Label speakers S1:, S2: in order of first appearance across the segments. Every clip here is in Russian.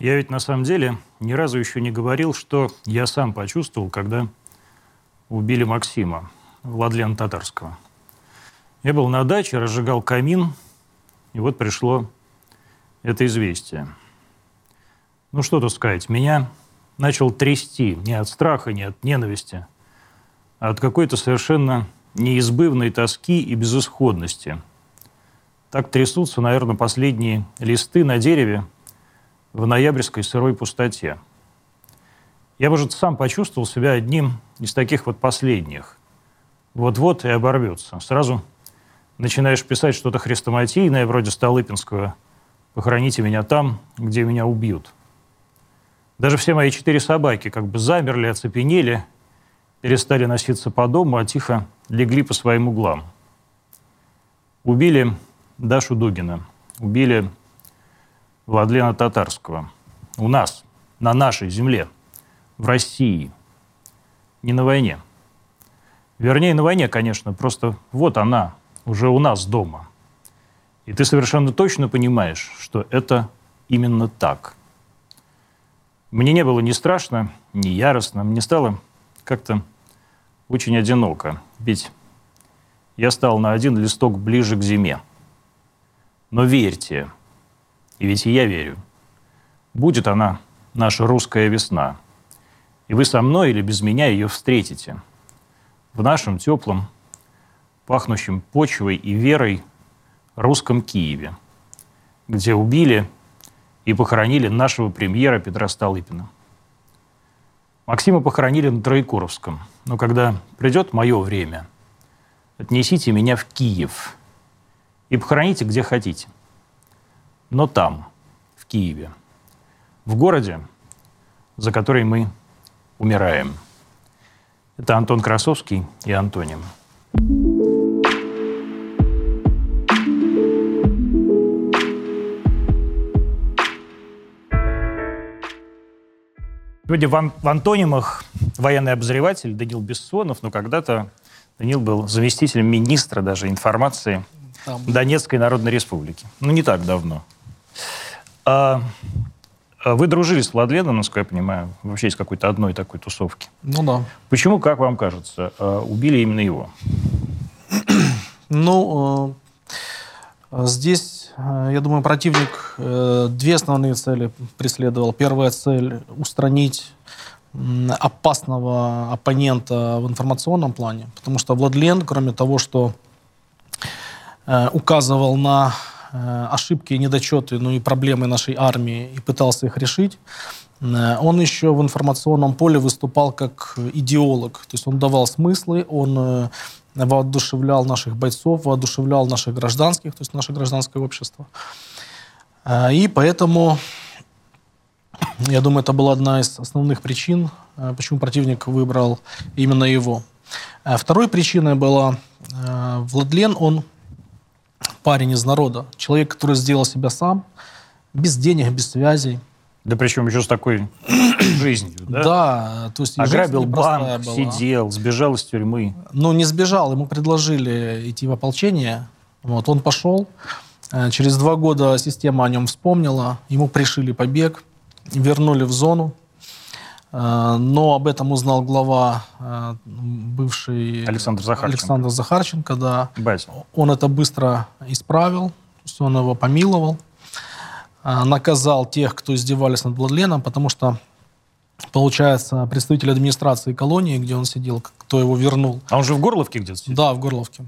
S1: Я ведь на самом деле ни разу еще не говорил, что я сам почувствовал, когда убили Максима, Владлена Татарского. Я был на даче, разжигал камин, и вот пришло это известие. Ну что тут сказать, меня начал трясти не от страха, не от ненависти, а от какой-то совершенно неизбывной тоски и безысходности. Так трясутся, наверное, последние листы на дереве в ноябрьской сырой пустоте. Я, может, сам почувствовал себя одним из таких вот последних. Вот-вот и оборвется. Сразу начинаешь писать что-то хрестоматийное, вроде Столыпинского «Похороните меня там, где меня убьют». Даже все мои четыре собаки как бы замерли, оцепенели, перестали носиться по дому, а тихо легли по своим углам. Убили Дашу Дугина, убили Владлена Татарского. У нас, на нашей земле, в России. Не на войне. Вернее, на войне, конечно, просто вот она, уже у нас дома. И ты совершенно точно понимаешь, что это именно так. Мне не было ни страшно, ни яростно. Мне стало как-то очень одиноко. Ведь я стал на один листок ближе к зиме. Но верьте, и ведь и я верю. Будет она наша русская весна. И вы со мной или без меня ее встретите. В нашем теплом, пахнущем почвой и верой русском Киеве, где убили и похоронили нашего премьера Петра Столыпина. Максима похоронили на Троекуровском. Но когда придет мое время, отнесите меня в Киев и похороните где хотите – но там, в Киеве, в городе, за который мы умираем. Это Антон Красовский и Антоним. Сегодня в, ан- в антонимах военный обозреватель Данил Бессонов, но когда-то Данил был заместителем министра даже информации Там. Донецкой Народной Республики. Ну, не так давно. А, а вы дружили с Владленом, насколько я понимаю, вообще из какой-то одной такой тусовки.
S2: Ну да.
S1: Почему, как вам кажется, а, убили именно его?
S2: Ну, э, здесь, э, я думаю, противник э, две основные цели преследовал. Первая цель – устранить опасного оппонента в информационном плане, потому что Владлен, кроме того, что указывал на Э, ошибки, недочеты, ну и проблемы нашей армии и пытался их решить. Э, он еще в информационном поле выступал как идеолог, то есть он давал смыслы, он э, воодушевлял наших бойцов, воодушевлял наших гражданских, то есть наше гражданское общество. И поэтому, я думаю, это была одна из основных причин, почему противник выбрал именно его. Второй причиной была, Владлен, он парень из народа, человек, который сделал себя сам, без денег, без связей.
S1: Да причем еще с такой жизнью, да?
S2: Да,
S1: то есть ограбил банк, была. сидел, сбежал из тюрьмы.
S2: Ну не сбежал, ему предложили идти в ополчение, вот он пошел. Э, через два года система о нем вспомнила, ему пришили побег, вернули в зону. Э, но об этом узнал глава э, бывший
S1: Александр Захарченко.
S2: Александр Захарченко, да. Батя. Он это быстро исправил, он его помиловал, э, наказал тех, кто издевались над Владленом, потому что получается, представитель администрации колонии, где он сидел, кто его вернул.
S1: А он же в Горловке где-то
S2: сидел? Да, в Горловке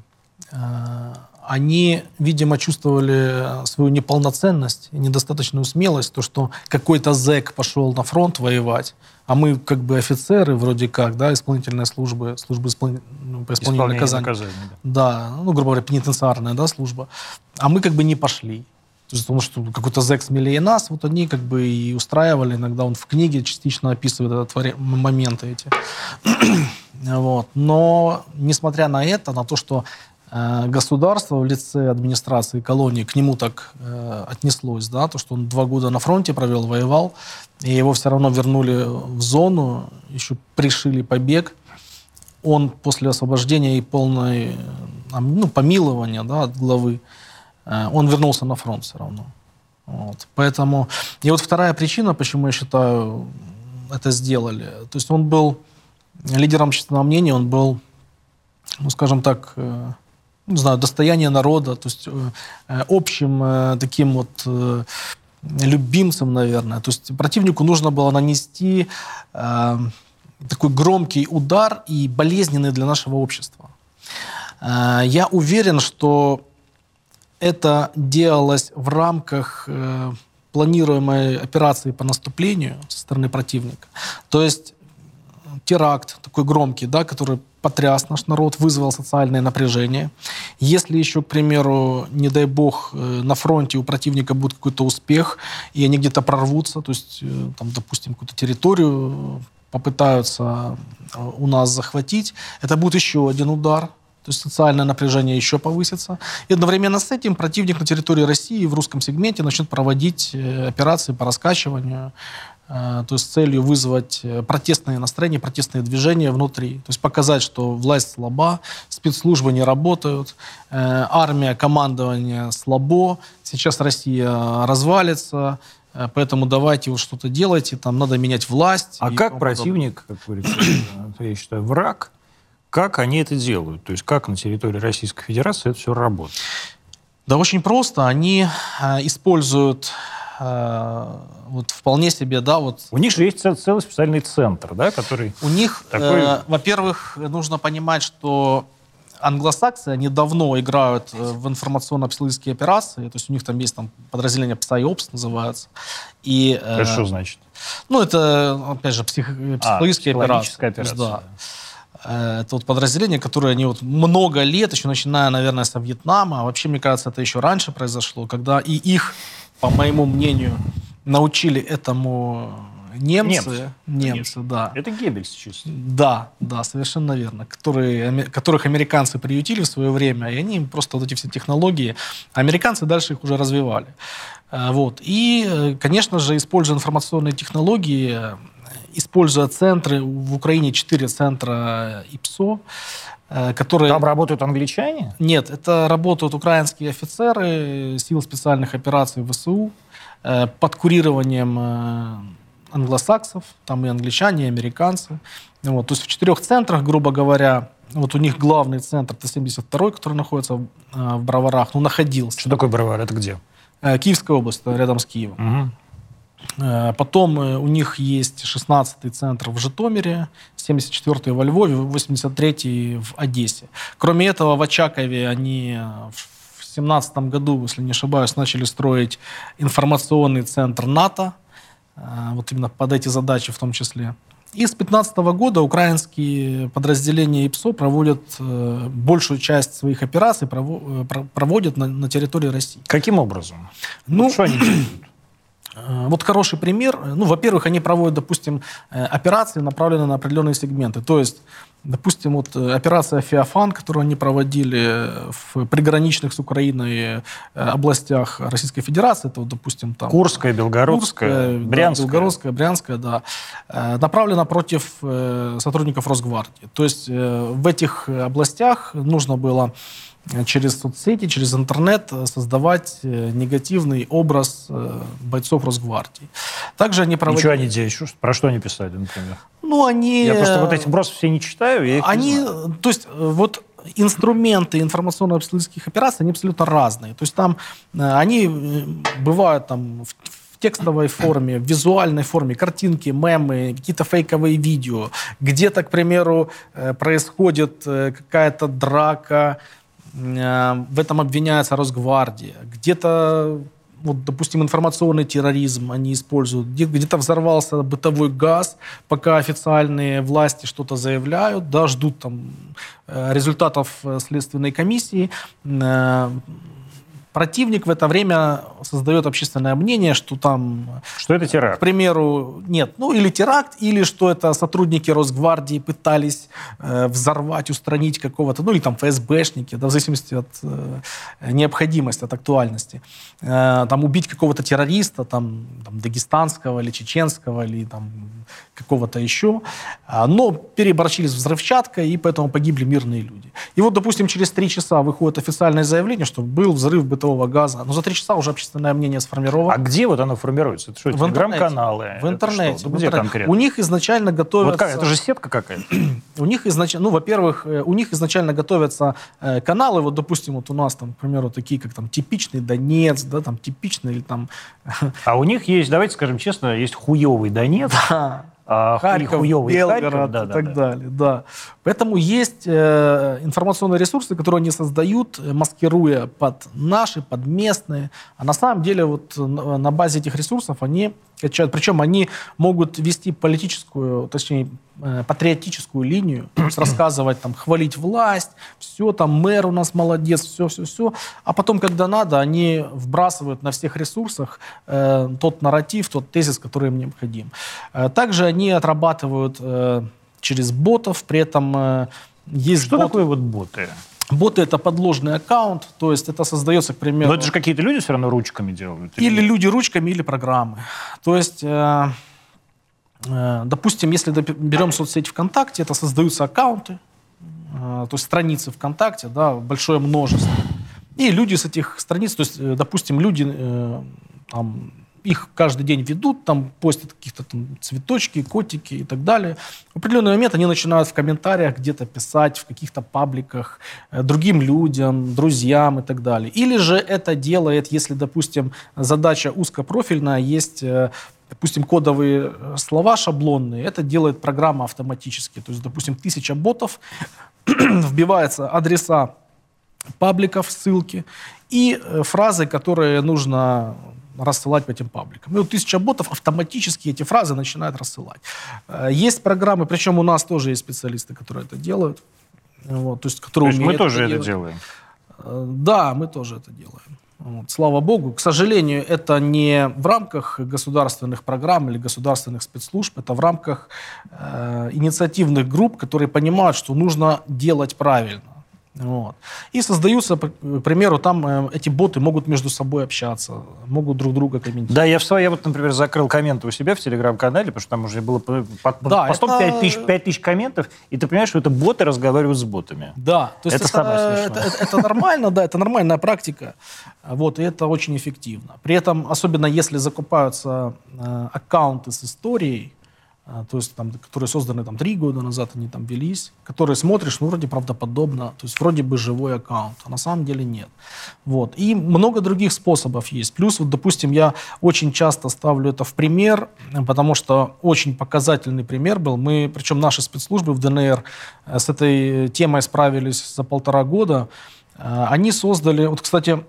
S2: они, видимо, чувствовали свою неполноценность и недостаточную смелость, то, что какой-то зэк пошел на фронт воевать, а мы как бы офицеры вроде как, да, исполнительной службы, службы испол... ну, по исполнению наказания. наказания да. да, ну, грубо говоря, пенитенциарная, да, служба. А мы как бы не пошли. То есть, потому что какой-то зэк смелее нас, вот они как бы и устраивали, иногда он в книге частично описывает этот вари... моменты эти. вот. Но, несмотря на это, на то, что государство в лице администрации колонии к нему так э, отнеслось, да, то, что он два года на фронте провел, воевал, и его все равно вернули в зону, еще пришили побег. Он после освобождения и полной ну, помилования да, от главы, э, он вернулся на фронт все равно. Вот. Поэтому... И вот вторая причина, почему я считаю, это сделали. То есть он был лидером общественного мнения, он был, ну, скажем так, э, не знаю, достояние народа, то есть э, э, общим таким вот любимцем, наверное. То есть противнику нужно было нанести такой громкий удар и болезненный для нашего общества. Я уверен, что это делалось в рамках планируемой операции по наступлению со стороны противника. То есть теракт такой громкий, да, который потряс наш народ, вызвал социальное напряжение. Если еще, к примеру, не дай бог, э, на фронте у противника будет какой-то успех, и они где-то прорвутся, то есть, э, там, допустим, какую-то территорию попытаются э, у нас захватить, это будет еще один удар то есть социальное напряжение еще повысится. И одновременно с этим противник на территории России в русском сегменте начнет проводить операции по раскачиванию, то есть с целью вызвать э, протестные настроения, протестные движения внутри. То есть показать, что власть слаба, спецслужбы не работают, армия, командование слабо, сейчас Россия развалится, Поэтому давайте вот что-то делайте, там надо менять власть.
S1: А как противник, как говорится, я считаю, враг, как они это делают? То есть как на территории Российской Федерации это все работает?
S2: Да очень просто. Они э, используют э, вот вполне себе, да, вот...
S1: У них же есть цел, целый специальный центр, да, который...
S2: У них, такой... э, во-первых, нужно понимать, что англосаксы, они давно играют э, в информационно-психологические операции, то есть у них там есть там подразделение PsyOps называется.
S1: И, э, это что значит?
S2: Ну, это, опять же, псих... психологические а, операции.
S1: операция. Да.
S2: Э, это вот подразделение, которое они вот много лет, еще начиная, наверное, со Вьетнама, а вообще, мне кажется, это еще раньше произошло, когда и их, по моему мнению, научили этому немцы. Немцы, немцы да.
S1: Это Геббельс чисто.
S2: Да, да, совершенно верно. Которые, которых американцы приютили в свое время, и они просто вот эти все технологии, американцы дальше их уже развивали. Э, вот. И, э, конечно же, используя информационные технологии, используя центры, в Украине четыре центра ИПСО,
S1: э, которые... Там работают англичане?
S2: Нет, это работают украинские офицеры сил специальных операций ВСУ э, под курированием э, англосаксов, там и англичане, и американцы. Вот, то есть в четырех центрах, грубо говоря, вот у них главный центр, это 72-й, который находится в Броварах, ну, находился.
S1: Что такое Бровар? Это где?
S2: Киевская область, рядом с Киевом. Угу. Э, потом э, у них есть 16-й центр в Житомире, 74-й во Львове, 83-й в Одессе. Кроме этого, в Очакове они э, в 2017 году, если не ошибаюсь, начали строить информационный центр НАТО, вот именно под эти задачи в том числе. И с 2015 года украинские подразделения ИПСО проводят большую часть своих операций проводят на, на территории России.
S1: Каким образом? Ну, что они делают?
S2: Э, вот хороший пример. Ну, во-первых, они проводят, допустим, э, операции, направленные на определенные сегменты. То есть, допустим, вот э, операция «Феофан», которую они проводили в приграничных с Украиной областях Российской Федерации, это, вот, допустим, там...
S1: Курская, Белгородская, Курская, Брянская.
S2: Да, Белгородская, Брянская, да. Направлена против сотрудников Росгвардии. То есть в этих областях нужно было через соцсети, через интернет э, создавать э, негативный образ э, бойцов Росгвардии. Также они проводили...
S1: Ничего они делают? Про что они писали, например?
S2: Ну, они...
S1: Я просто вот эти просто все не читаю, я их
S2: они,
S1: не знаю.
S2: То есть, вот инструменты информационно-обследовательских операций, они абсолютно разные. То есть там они бывают там в текстовой форме, в визуальной форме, картинки, мемы, какие-то фейковые видео. Где-то, к примеру, происходит какая-то драка, в этом обвиняется Росгвардия. Где-то вот, допустим, информационный терроризм они используют. Где-то взорвался бытовой газ, пока официальные власти что-то заявляют, да, ждут там э, результатов э, следственной комиссии. Противник в это время создает общественное мнение, что там...
S1: Что это теракт?
S2: К примеру, нет. Ну, или теракт, или что это сотрудники Росгвардии пытались э, взорвать, устранить какого-то, ну, или там ФСБшники, да, в зависимости от э, необходимости, от актуальности. Э, там убить какого-то террориста, там, там, дагестанского или чеченского, или там какого-то еще. А, но переборчили с взрывчаткой, и поэтому погибли мирные люди. И вот, допустим, через три часа выходит официальное заявление, что был взрыв бытового газа. Но за три часа уже общественное мнение сформировано.
S1: А где вот оно формируется? Это что,
S2: в
S1: телеграм-каналы?
S2: В интернете.
S1: Что? Где
S2: интернете.
S1: конкретно?
S2: У них изначально готовятся...
S1: Вот как? Это же сетка какая-то.
S2: У них изначально, ну, во-первых, э, у них изначально готовятся э, каналы, вот, допустим, вот у нас там, к примеру, такие, как там типичный Донец, да, там типичный или там...
S1: А у них есть, давайте скажем честно, есть хуевый Донец,
S2: Харьков,
S1: хуёвый
S2: Белгород
S1: Харьков, да,
S2: и
S1: да,
S2: так
S1: да.
S2: далее, да. Поэтому есть э, информационные ресурсы, которые они создают, э, маскируя под наши, под местные. А на самом деле вот на, на базе этих ресурсов они качают. Причем они могут вести политическую, точнее, э, патриотическую линию, рассказывать, там, хвалить власть, все, там, мэр у нас молодец, все-все-все. А потом, когда надо, они вбрасывают на всех ресурсах э, тот нарратив, тот тезис, который им необходим. Э, также они отрабатывают э, через ботов, при этом э, есть
S1: Что
S2: бот-
S1: такое вот боты?
S2: Боты это подложный аккаунт, то есть это создается, к примеру,
S1: Но это же какие-то люди все равно ручками делают.
S2: или люди ручками, или программы. То есть, э, э, допустим, если берем соцсеть ВКонтакте, это создаются аккаунты, э, то есть страницы ВКонтакте, да, большое множество. И люди с этих страниц, то есть, э, допустим, люди э, там, их каждый день ведут, там постят каких-то там цветочки, котики и так далее. В определенный момент они начинают в комментариях где-то писать, в каких-то пабликах э, другим людям, друзьям и так далее. Или же это делает, если, допустим, задача узкопрофильная, есть э, допустим, кодовые э, слова шаблонные, это делает программа автоматически. То есть, допустим, тысяча ботов, вбиваются адреса пабликов, ссылки и фразы, которые нужно рассылать по этим пабликам. И вот тысяча ботов автоматически эти фразы начинают рассылать. Э, Есть программы, причем у нас тоже есть специалисты, которые это делают. Вот, то есть,
S1: То
S2: которые
S1: есть мы тоже это
S2: делать.
S1: делаем.
S2: Э, Да, мы тоже это делаем. Вот, слава богу. К сожалению, это не в рамках государственных программ или государственных спецслужб, это в рамках э, инициативных групп, которые понимают, что нужно делать правильно. Вот. И создаются, к примеру, там э, эти боты могут между собой общаться, могут друг друга комментировать.
S1: Да, я в своей, я вот, например, закрыл комменты у себя в телеграм-канале, потому что там уже было по, по,
S2: Да,
S1: постом
S2: это-
S1: 5 тысяч, 5 тысяч комментов, и ты понимаешь, что это боты разговаривают с ботами.
S2: Да, то есть
S1: Это
S2: это,
S1: самое
S2: это,
S1: смешное.
S2: это- это нормально, да, это нормальная практика, вот, и это очень эффективно. При этом, особенно если закупаются э, аккаунты с историей, то есть там, которые созданы там три года назад, они там велись, которые смотришь, ну, вроде правдоподобно, то есть вроде бы живой аккаунт, а на самом деле нет. Вот. И много других способов есть. Плюс, вот, допустим, я очень часто ставлю это в пример, потому что очень показательный пример был. Мы, причем наши спецслужбы в ДНР э, с этой темой справились за полтора года. Э, Они создали, вот, кстати,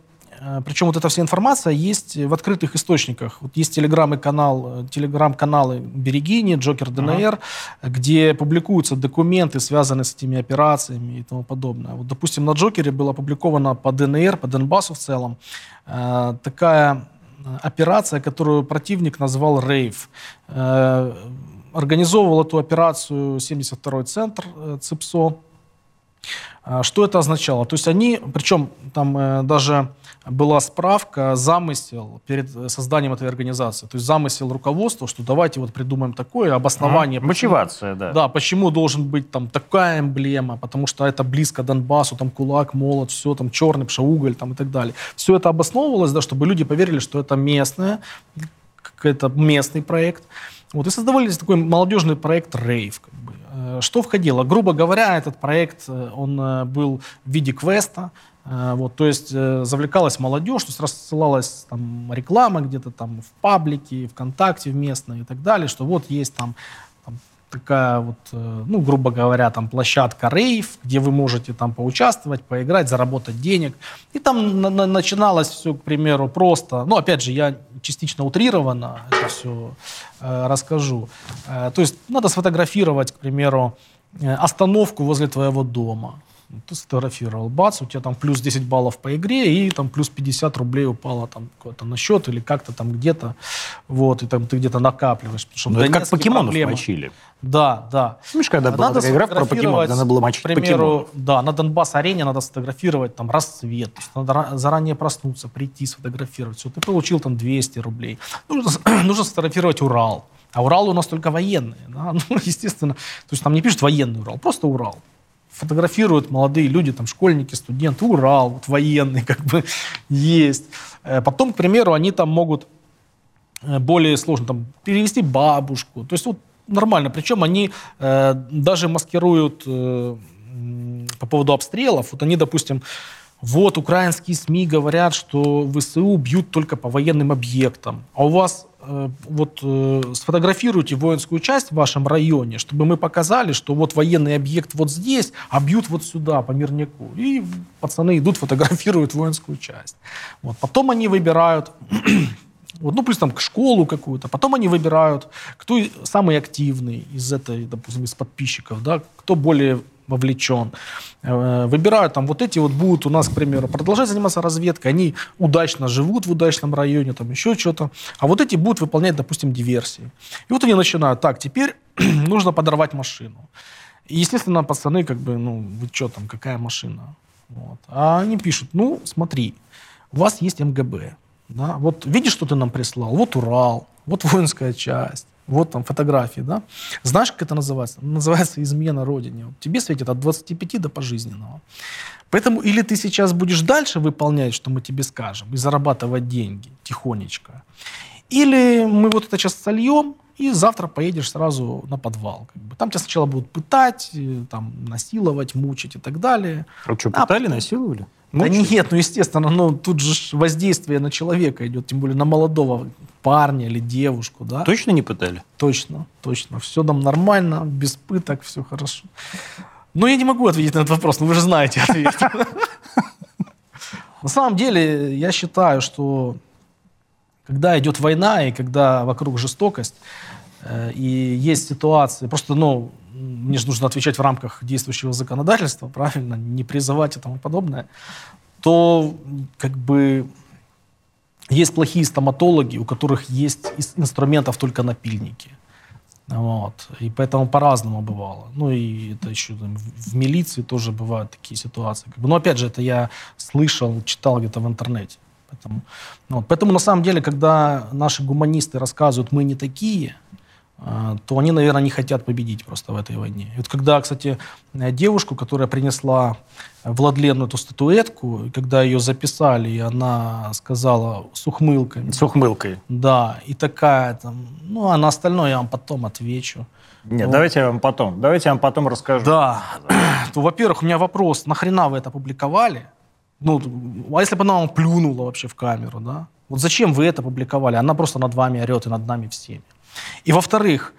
S2: причем вот эта вся информация есть в открытых источниках. Вот есть телеграм канал, э, телеграм-каналы Берегини, Джокер ДНР, где публикуются документы, связанные с этими операциями и тому подобное. Вот, допустим, на Джокере было опубликовано по ДНР, по Донбассу в целом, э, такая э, операция, которую противник назвал «Рейв». Э, Организовывал эту операцию 72-й центр э, ЦИПСО. Что это означало? То есть они, причем там э, даже была справка, замысел перед э, созданием этой организации. То есть замысел руководства, что давайте вот придумаем такое обоснование. Почему-
S1: Мотивация, да.
S2: Да, почему должен быть там такая эмблема, потому что это близко Донбассу, там кулак, молот, все там черный, пшауголь там и так далее. Все это обосновывалось, да, чтобы люди поверили, что это местное, какой-то местный проект. Вот, и создавались такой молодежный проект «Рейв». Как бы. Э, Что входило? Грубо говоря, этот проект, э, он был в виде квеста, Вот, то есть э, завлекалась молодежь, то есть рассылалась там, реклама где-то там в паблике, ВКонтакте в местной и так далее, что вот есть там, там такая вот, э, ну, грубо говоря, там площадка рейв, где вы можете там поучаствовать, поиграть, заработать денег. И там на- на- начиналось все, к примеру, просто, ну, опять же, я частично утрированно это все расскажу. Э, то есть надо сфотографировать, к примеру, э, остановку возле твоего дома. Ты сфотографировал, бац, у тебя там плюс 10 баллов по игре, и там плюс 50 рублей упало там куда-то на счет или как-то там где-то. Вот, и там ты где-то накапливаешь. потому что
S1: Ну, это как покемонов
S2: проблема.
S1: мочили.
S2: Да, да.
S1: Помнишь, когда была
S2: Надо
S1: такая игра про покемонов, надо было мочить
S2: К примеру,
S1: покемонов?
S2: да, на Донбасс-арене надо сфотографировать там рассвет. То есть надо ра- заранее проснуться, прийти, сфотографировать. Все, ты получил там 200 рублей. Нужно, нужно сфотографировать Урал. А Урал у нас только военные. да, Ну, естественно. То есть там не пишут военный Урал, просто Урал. Фотографируют молодые люди, там, школьники, студенты, Урал, вот, военный, как бы, есть. Э, потом, к примеру, они там могут э, более сложно там, перевести бабушку. То есть вот нормально. Причем они э, даже маскируют э, по поводу обстрелов. Вот они, допустим, вот украинские СМИ говорят, что ВСУ бьют только по военным объектам. А у вас вот э, сфотографируйте воинскую часть в вашем районе, чтобы мы показали, что вот военный объект вот здесь, а бьют вот сюда, по мирняку. И пацаны идут, фотографируют воинскую часть. Вот. Потом они выбирают вот, ну, плюс там школу какую-то. Потом они выбирают, кто самый активный из этой, допустим, из подписчиков, да, кто более вовлечен. Э, выбирают там вот эти вот будут у нас, к примеру, продолжать заниматься разведкой, они удачно живут в удачном районе, там еще что-то, а вот эти будут выполнять, допустим, диверсии. И вот они начинают, так, теперь нужно подорвать машину. И, естественно, пацаны как бы, ну, вы что там, какая машина? Вот. А они пишут, ну, смотри, у вас есть МГБ, да, вот видишь, что ты нам прислал? Вот Урал, вот воинская часть, вот там фотографии, да. Знаешь, как это называется? Называется измена Родине. Вот тебе светит от 25 до пожизненного. Поэтому или ты сейчас будешь дальше выполнять, что мы тебе скажем, и зарабатывать деньги тихонечко, или мы вот это сейчас сольем, и завтра поедешь сразу на подвал. Как бы. Там тебя сначала будут пытать, э, там, насиловать, мучить и так далее.
S1: А что, пытали, а, насиловали?
S2: Да нет, ну естественно, ну тут же воздействие на человека идет, тем более на молодого парня или девушку, да.
S1: Точно не пытали?
S2: Точно, точно. Все там нормально, без пыток, все хорошо. Ну, я не могу ответить на этот вопрос, но вы же знаете ответ. На самом деле, я считаю, что когда идет война и когда вокруг жестокость, э, и есть ситуации, просто, ну, мне же нужно отвечать в рамках действующего законодательства, правильно, не призывать и тому подобное, то как бы есть плохие стоматологи, у которых есть из инструментов только напильники. Вот. И поэтому по-разному бывало. Ну и это еще там, в милиции тоже бывают такие ситуации. Но опять же, это я слышал, читал где-то в интернете. Поэтому, ну, поэтому на самом деле, когда наши гуманисты рассказывают, мы не такие, то они, наверное, не хотят победить просто в этой войне. И вот когда, кстати, девушку, которая принесла Владлену эту статуэтку, когда ее записали, и она сказала с ухмылкой.
S1: С ухмылкой.
S2: Да, и такая там, ну, а на остальное я вам потом отвечу.
S1: Нет, вот. давайте я вам потом, давайте я вам потом расскажу.
S2: Да, то, во-первых, у меня вопрос, нахрена вы это публиковали? Ну, а если бы она вам плюнула вообще в камеру, да? Вот зачем вы это публиковали? Она просто над вами орет и над нами всеми. И во-вторых,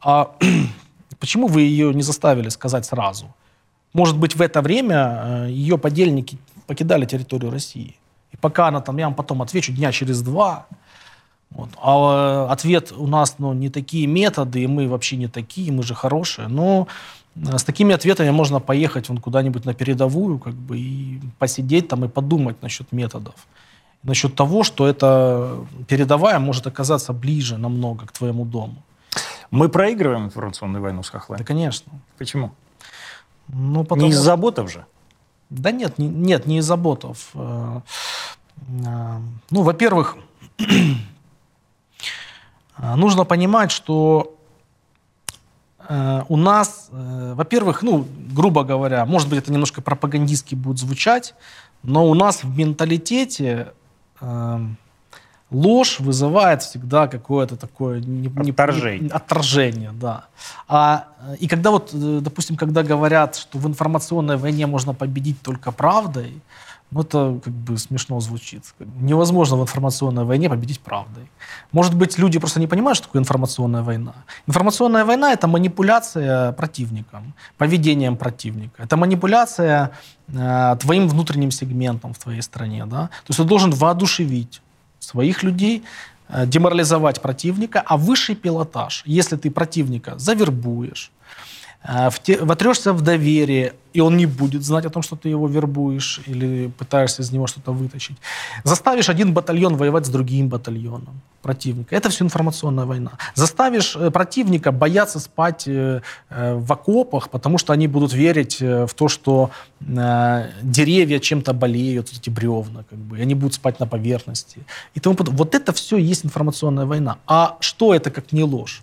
S2: а, почему вы ее не заставили сказать сразу? Может быть, в это время э, ее подельники покидали территорию России. И пока она там, я вам потом отвечу, дня через два, вот. А э, ответ у нас ну, не такие методы, и мы вообще не такие, мы же хорошие. Но э, с такими ответами можно поехать вон куда-нибудь на передовую, как бы, и посидеть там и подумать насчет методов насчет того, что эта передовая может оказаться ближе намного к твоему дому.
S1: Мы проигрываем информационную войну с Хохлами?
S2: Да, конечно.
S1: Почему?
S2: Ну, потому...
S1: Не из-за ботов же?
S2: Да нет, не, нет, не из-за ботов. Э, э, ну, во-первых, нужно понимать, что э, у нас, во-первых, ну, грубо говоря, может быть, это немножко пропагандистски будет звучать, но у нас в менталитете ложь вызывает всегда какое-то такое
S1: отторжение.
S2: Не, отторжение, да. А, и когда вот, э, допустим, когда говорят, что в информационной войне можно победить только правдой, ну, это как бы смешно звучит. Невозможно в информационной войне победить правдой. Может быть, люди просто не понимают, что такое информационная война. Информационная война — это манипуляция противником, поведением противника. Это манипуляция э, твоим внутренним сегментом в твоей стране. Да? То есть ты должен воодушевить своих людей, э, деморализовать противника, а высший пилотаж, если ты противника завербуешь, Э, вотрешься в доверие, и он не будет знать о том, что ты его вербуешь или пытаешься из него что-то вытащить. Заставишь один батальон воевать с другим батальоном противника. Это все информационная война. Заставишь э, противника бояться спать э, в окопах, потому что они будут верить в то, что деревья чем-то болеют, эти бревна, как бы, и они будут спать на поверхности. И тому Вот это все есть информационная война. А что это, как не ложь?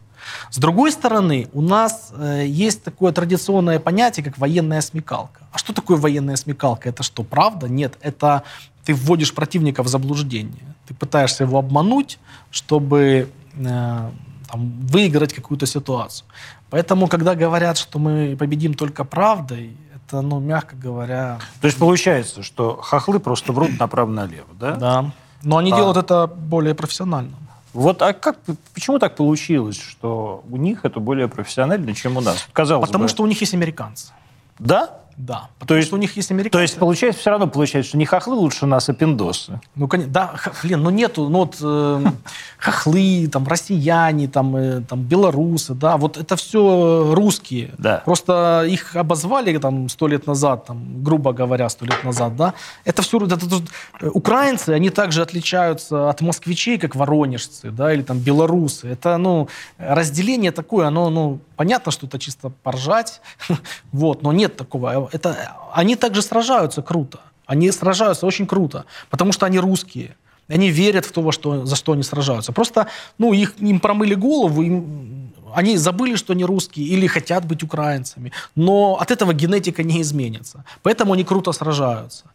S2: С другой стороны, у нас э, есть такое традиционное понятие, как военная смекалка. А что такое военная смекалка? Это что, правда? Нет, это ты вводишь противника в заблуждение. Ты пытаешься его обмануть, чтобы э, там, выиграть какую-то ситуацию. Поэтому, когда говорят, что мы победим только правдой, это, ну, мягко говоря...
S1: То есть получается, что хохлы просто врут направо-налево, да?
S2: Да. Но они а... делают это более профессионально.
S1: Вот а как, почему так получилось, что у них это более профессионально, чем у нас?
S2: Казалось Потому бы. что у них есть американцы.
S1: Да?
S2: Да.
S1: То есть у них есть американцы. То есть получается все равно получается, что не хохлы лучше нас, а пиндосы.
S2: Ну конечно, да, блин, ну нету, ну вот э, хохлы, там россияне, там, э, там белорусы, да, вот это все русские.
S1: Да.
S2: Просто их обозвали там сто лет назад, там грубо говоря, сто лет назад, да. Это все, это, это, украинцы, они также отличаются от москвичей, как воронежцы, да, или там белорусы. Это ну разделение такое, оно ну понятно, что это чисто поржать, вот, но нет такого это, они также сражаются круто. Они сражаются очень круто, потому что они русские. Они верят в то, во что, за что они сражаются. Просто ну, их, им промыли голову, им, они забыли, что они русские или хотят быть украинцами. Но от этого генетика не изменится. Поэтому они круто сражаются.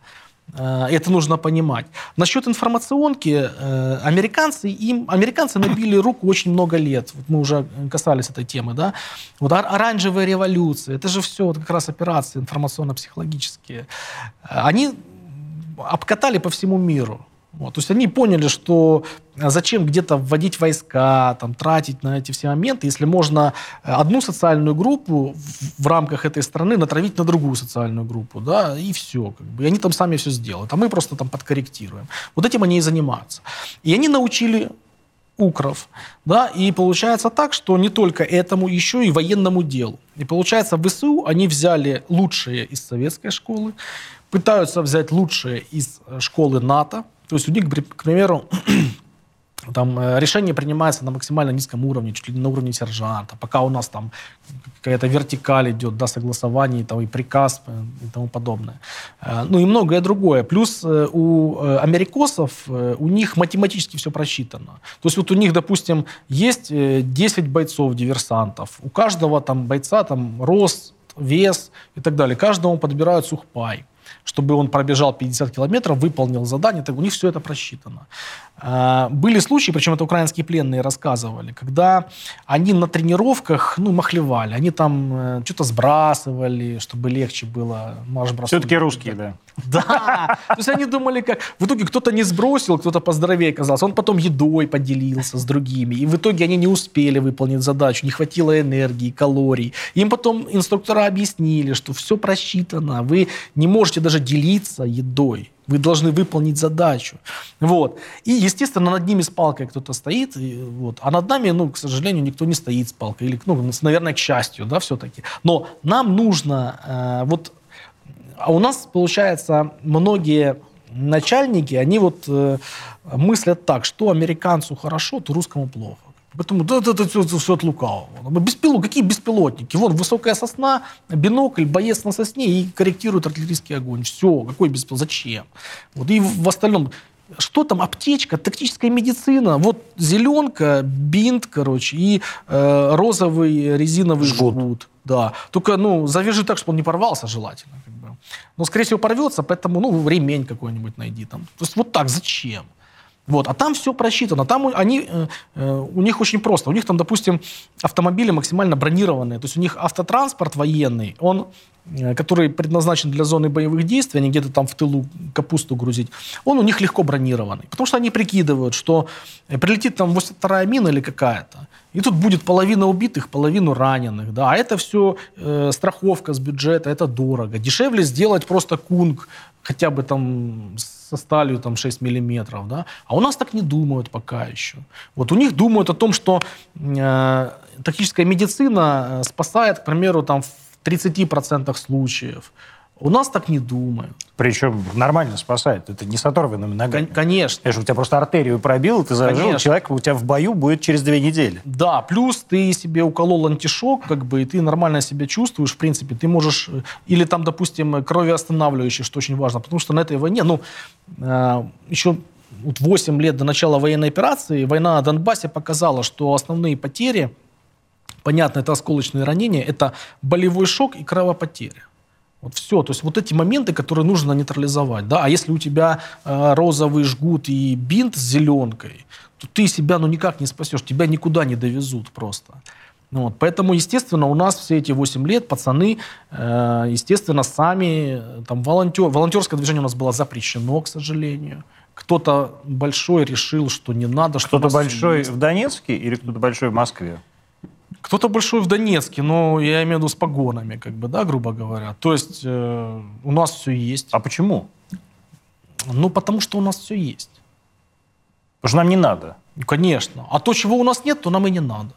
S2: Э, это нужно понимать. Насчет информационки, э, американцы, им, американцы набили руку очень много лет. Вот мы уже касались этой темы, да. Вот оранжевая революция, это же все вот как раз операции информационно-психологические. Э, они обкатали по всему миру. Вот. То есть они поняли, что а, зачем где-то вводить войска, там, тратить на эти все моменты, если можно э, одну социальную группу в, рамках этой страны натравить на другую социальную группу, да, и все. Как бы. И они там сами все сделают, а мы просто там подкорректируем. Вот этим они и занимаются. И они научили укров, да, и получается так, что не только этому, еще и военному делу. И получается, в ВСУ они взяли лучшие из советской школы, пытаются взять лучшие из э, школы НАТО, то есть у них, к примеру, там э, решение принимается на максимально низком уровне, чуть ли не на уровне сержанта, пока у нас там какая-то вертикаль идет, да, согласование, там, и приказ э, и тому подобное. Э, ну и многое другое. Плюс у америкосов, у них математически все просчитано. То есть вот у них, допустим, есть 10 бойцов-диверсантов, у каждого там бойца там рост, вес и так далее. Каждому подбирают сухпай чтобы он пробежал 50 километров, выполнил задание, так у них все это просчитано. А, были случаи, причем это украинские пленные рассказывали, когда они на тренировках, ну, махлевали, они там э, что-то сбрасывали, чтобы легче было марш
S1: Все-таки русские, да.
S2: Да, то есть они думали, как... В итоге кто-то не сбросил, кто-то поздоровее оказался, он потом едой поделился с другими, и в итоге они не успели выполнить задачу, не хватило энергии, калорий. Им потом инструктора объяснили, что все просчитано, вы не можете даже делиться едой. Вы должны выполнить задачу. Вот. И, естественно, над ними с палкой кто-то стоит. И, вот. А над нами, ну, к сожалению, никто не стоит с палкой. Или, ну, наверное, к счастью, да, все-таки. Но нам нужно... Э, вот, а у нас, получается, многие начальники, они вот э, мыслят так, что американцу хорошо, то русскому плохо. Поэтому да, это, это, это, это все от лукавого. Беспилот, какие беспилотники? Вон высокая сосна, бинокль, боец на сосне и корректирует артиллерийский огонь. Все, какой беспилот? Зачем? Вот, и в, в остальном, что там, аптечка, тактическая медицина, вот зеленка, бинт, короче, и э, розовый резиновый жгут. жгут. Да. Только, ну, завяжи так, чтобы он не порвался желательно. Как бы. Но, скорее всего, порвется, поэтому, ну, ремень какой-нибудь найди там. То есть вот так, зачем? Вот. А там все просчитано. Там они, э, э, у них очень просто. У них там, допустим, автомобили максимально бронированные. То есть у них автотранспорт военный, он, э, который предназначен для зоны боевых действий, они где-то там в тылу капусту грузить, он у них легко бронированный. Потому что они прикидывают, что прилетит там 82-я мина или какая-то, и тут будет половина убитых, половину раненых. Да? А это все э, страховка с бюджета, это дорого. Дешевле сделать просто кунг хотя бы там со сталью там 6 миллиметров, да, а у нас так не думают пока еще. Вот у них думают о том, что э, тактическая медицина э, спасает, к примеру, там в 30% случаев. У нас так не думают.
S1: Причем нормально спасает. Это не с оторванными ногами.
S2: Конечно.
S1: Конечно, у тебя просто артерию пробил, ты зажил, Конечно. человек у тебя в бою будет через две недели.
S2: Да, плюс ты себе уколол антишок, как бы, и ты нормально себя чувствуешь, в принципе. Ты можешь... Э, или там, допустим, кровеостанавливающие, что очень важно. Потому что на этой войне, ну, э, еще вот 8 лет до начала военной операции война на Донбассе показала, что основные потери понятно, это осколочные ранения, это болевой шок и кровопотеря. Вот все. То есть вот эти моменты, которые нужно нейтрализовать. Да? А если у тебя э, розовый жгут и бинт с зеленкой, то ты себя ну никак не спасешь, тебя никуда не довезут просто. Ну вот. Поэтому, естественно, у нас все эти 8 лет пацаны, э, естественно, сами, э, там, волонтер, волонтерское движение у нас было запрещено, к сожалению. Кто-то большой решил, что не надо.
S1: Кто-то большой в Донецке или кто-то большой в Москве?
S2: Кто-то большой в Донецке, но я имею в виду с погонами, как бы, да, грубо говоря. То есть э, у нас все есть.
S1: А почему?
S2: Ну, потому что у нас все есть.
S1: Потому что нам не надо.
S2: Ну, конечно. А то, чего у нас нет, то нам и не надо.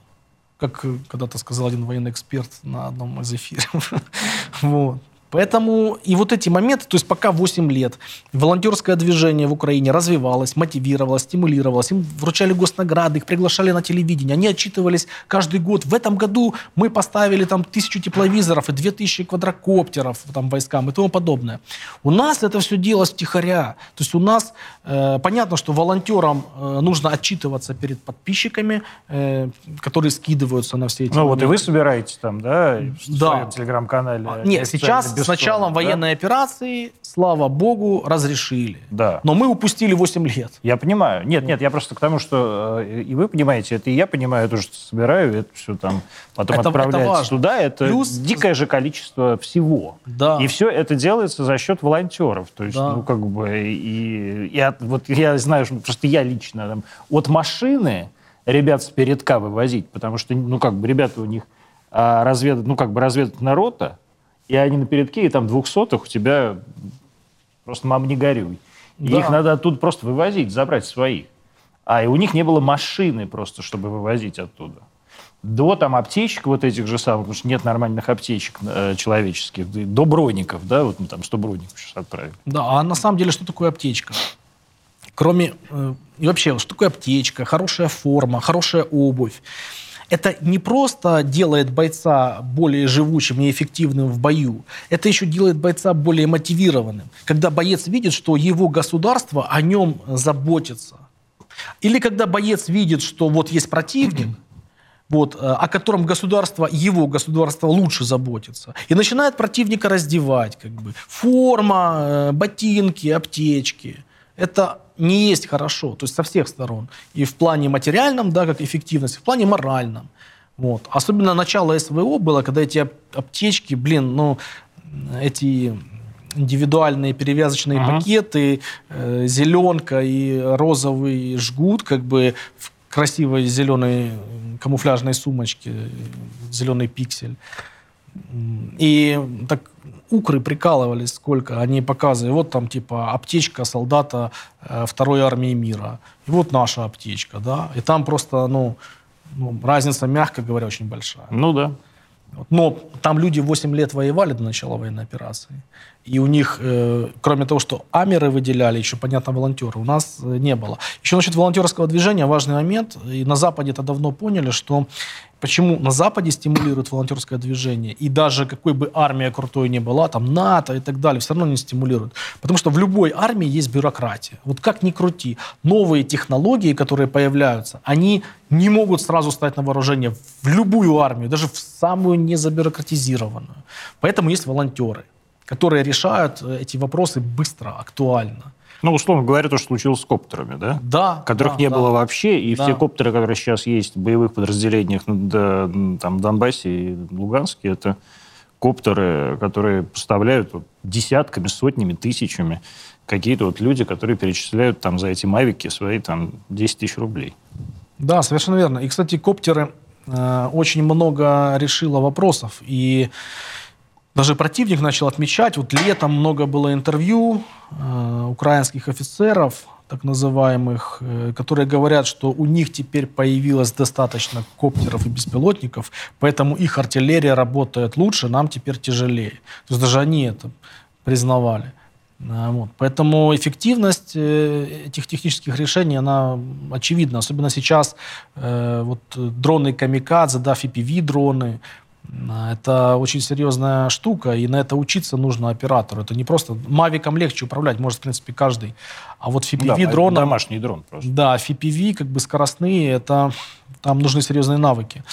S2: Как э, когда-то сказал один военный эксперт на одном из эфиров. вот. Поэтому и вот эти моменты, то есть пока 8 лет волонтерское движение в Украине развивалось, мотивировалось, стимулировалось, им вручали госнаграды, их приглашали на телевидение, они отчитывались каждый год. В этом году мы поставили там тысячу тепловизоров и две тысячи квадрокоптеров там, войскам и тому подобное. У нас это все делалось втихаря. То есть у нас, э, понятно, что волонтерам э, нужно отчитываться перед подписчиками, э, которые скидываются на все эти
S1: Ну моменты. вот и вы собираете там, да, в
S2: да. своем
S1: телеграм-канале?
S2: Нет, сейчас с началом да? военной операции, слава богу, разрешили.
S1: Да.
S2: Но мы упустили 8 лет.
S1: Я понимаю. Нет, нет, я просто к тому, что э, и вы понимаете, это и я понимаю, я тоже собираю, это все там потом это, отправляется это туда. Это Плюс... дикое же количество всего.
S2: Да.
S1: И все это делается за счет волонтеров. То есть, да. ну, как бы, и, и от, вот я знаю, что просто я лично там, от машины ребят с передка вывозить, потому что, ну, как бы, ребята у них а, разведать, ну, как бы разведать народа, и они на передке, и там двухсотых у тебя просто мам не горюй. И да. их надо оттуда просто вывозить, забрать своих. А и у них не было машины просто, чтобы вывозить оттуда. До там аптечек вот этих же самых, потому что нет нормальных аптечек э, человеческих, до броников, да, вот мы там 100 броников сейчас отправили.
S2: Да, а на самом деле что такое аптечка? Кроме, э, и вообще, что такое аптечка, хорошая форма, хорошая обувь это не просто делает бойца более живучим и эффективным в бою, это еще делает бойца более мотивированным. Когда боец видит, что его государство о нем заботится. Или когда боец видит, что вот есть противник, вот, э, о котором государство, его государство лучше заботится. И начинает противника раздевать. Как бы. Форма, э, ботинки, аптечки. Это не есть хорошо, то есть со всех сторон. И в плане материальном, да, как эффективность, в плане моральном. Вот. Особенно начало СВО было, когда эти аптечки, блин, ну, эти индивидуальные перевязочные ага. пакеты, э, зеленка и розовый жгут, как бы в красивой зеленой камуфляжной сумочке, зеленый пиксель. И так укры прикалывались сколько, они показывали, вот там типа аптечка солдата э, второй армии мира, и вот наша аптечка, да, и там просто, ну, ну разница, мягко говоря, очень большая.
S1: Ну да.
S2: Но там люди 8 лет воевали до начала военной операции. И у них, э, кроме того, что амеры выделяли, еще, понятно, волонтеры, у нас э, не было. Еще насчет волонтерского движения важный момент. И на Западе это давно поняли, что почему на Западе стимулируют волонтерское движение. И даже какой бы армия крутой ни была, там НАТО и так далее, все равно не стимулируют. Потому что в любой армии есть бюрократия. Вот как ни крути, новые технологии, которые появляются, они не могут сразу стать на вооружение в любую армию, даже в самую незабюрократизированную. Поэтому есть волонтеры которые решают э, эти вопросы быстро, актуально.
S1: Ну, условно говоря, то, что случилось с коптерами, да?
S2: Да.
S1: Которых
S2: да,
S1: не
S2: да.
S1: было вообще, и да. все коптеры, которые сейчас есть в боевых подразделениях там, в Донбассе и Луганске, это коптеры, которые поставляют вот, десятками, сотнями, тысячами какие-то вот люди, которые перечисляют там за эти мавики свои там 10 тысяч рублей.
S2: Да, совершенно верно. И, кстати, коптеры э, очень много решило вопросов. И даже противник начал отмечать, вот летом много было интервью э, украинских офицеров, так называемых, э, которые говорят, что у них теперь появилось достаточно коптеров и беспилотников, поэтому их артиллерия работает лучше, нам теперь тяжелее. То есть даже они это признавали. Э, вот. Поэтому эффективность э, этих технических решений, она очевидна. Особенно сейчас э, вот, дроны камикадзе, да, FPV-дроны, это очень серьезная штука, и на это учиться нужно оператору. Это не просто... Мавиком легче управлять, может, в принципе, каждый. А вот FPV-дрон...
S1: Да, домашний дрон просто.
S2: Да, FPV, как бы скоростные, это... Там нужны серьезные навыки.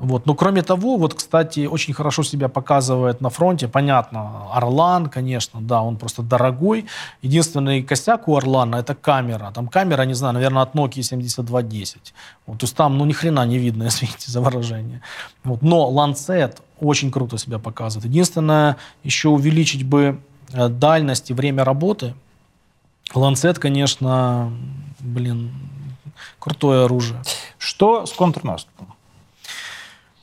S2: Вот. Но кроме того, вот, кстати, очень хорошо себя показывает на фронте. Понятно, Орлан, конечно, да, он просто дорогой. Единственный косяк у Орлана это камера. Там камера, не знаю, наверное, от Nokia 7210. Вот, то есть там, ну, ни хрена не видно, извините за выражение. Вот. Но Lancet очень круто себя показывает. Единственное, еще увеличить бы э, дальность и время работы. Lancet, конечно, блин, крутое оружие.
S1: Что с контрнаступом?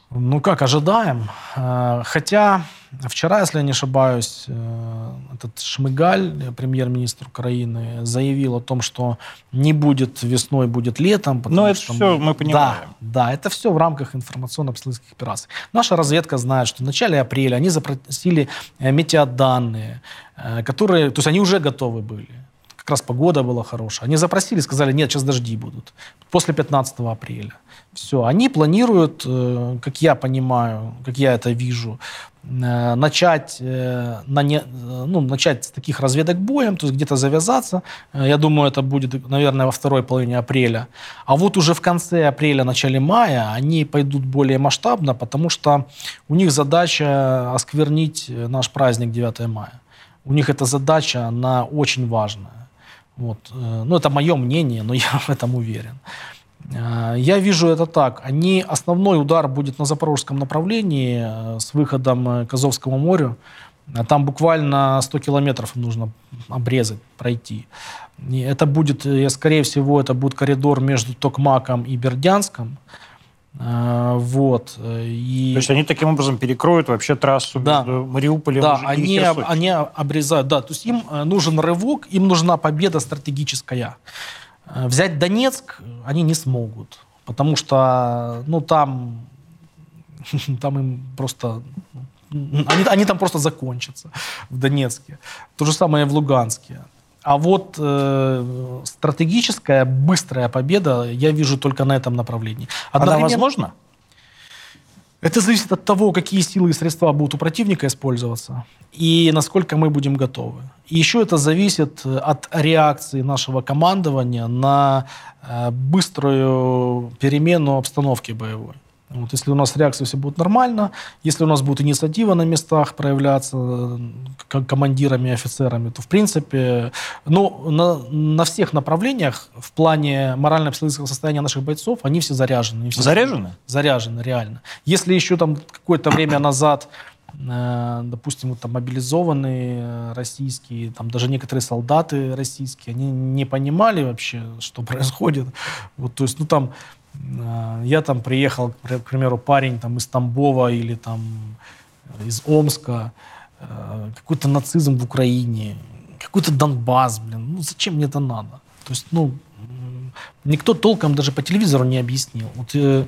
S2: Ну как, ожидаем. Э, хотя вчера, если я не ошибаюсь, э, этот Шмыгаль, премьер-министр Украины, заявил о том, что не будет весной, будет летом.
S1: Но это что все мы понимаем.
S2: Да, да, это все в рамках информационно-обследовательских операций. Наша разведка знает, что в начале апреля они запросили э, метеоданные, которые, то есть они уже готовы были как раз погода была хорошая. Они запросили, сказали, нет, сейчас дожди будут. После 15 апреля. Все. Они планируют, э, как я понимаю, как я это вижу, э, начать, э, на не, ну, начать с таких разведок боем, то есть где-то завязаться. Я думаю, это будет, наверное, во второй половине апреля. А вот уже в конце апреля, начале мая они пойдут более масштабно, потому что у них задача осквернить наш праздник 9 мая. У них эта задача, она очень важная. Вот. Э, ну, это мое мнение, но я в этом уверен. Э, я вижу это так. Они, основной удар будет на запорожском направлении э, с выходом к Азовскому морю. Там буквально 100 километров нужно обрезать, пройти. И это будет, скорее всего, это будет коридор между Токмаком и Бердянском. А, вот. Э,
S1: и... То есть они таким образом перекроют вообще трассу да. между Мариуполем
S2: да, и они, они обрезают. Да, то есть им э, нужен рывок, им нужна победа стратегическая. Э, взять Донецк они не смогут, потому что ну, там, там им просто... Они, они там просто закончатся в Донецке. То же самое в Луганске. А вот э, стратегическая, быстрая победа я вижу только на этом направлении.
S1: Одновременно... Она возможна?
S2: Это зависит от того, какие силы и средства будут у противника использоваться и насколько мы будем готовы. И еще это зависит от реакции нашего командования на э, быструю перемену обстановки боевой. Вот, если у нас реакции все будут нормально, если у нас будет инициатива на местах проявляться командирами, офицерами, то в принципе, ну, на, на всех направлениях в плане морально-психологического состояния наших бойцов они все заряжены. Все
S1: заряжены?
S2: Заряжены, реально. Если еще там какое-то время назад э, допустим, вот там мобилизованные российские, там даже некоторые солдаты российские, они не понимали вообще, что происходит. Вот, то есть, ну там Э, я там приехал, к примеру, парень там из Тамбова или там из Омска, э, какой-то нацизм в Украине, какой-то Донбасс, блин, ну зачем мне это надо? То есть, ну, никто толком даже по телевизору не объяснил. Вот э,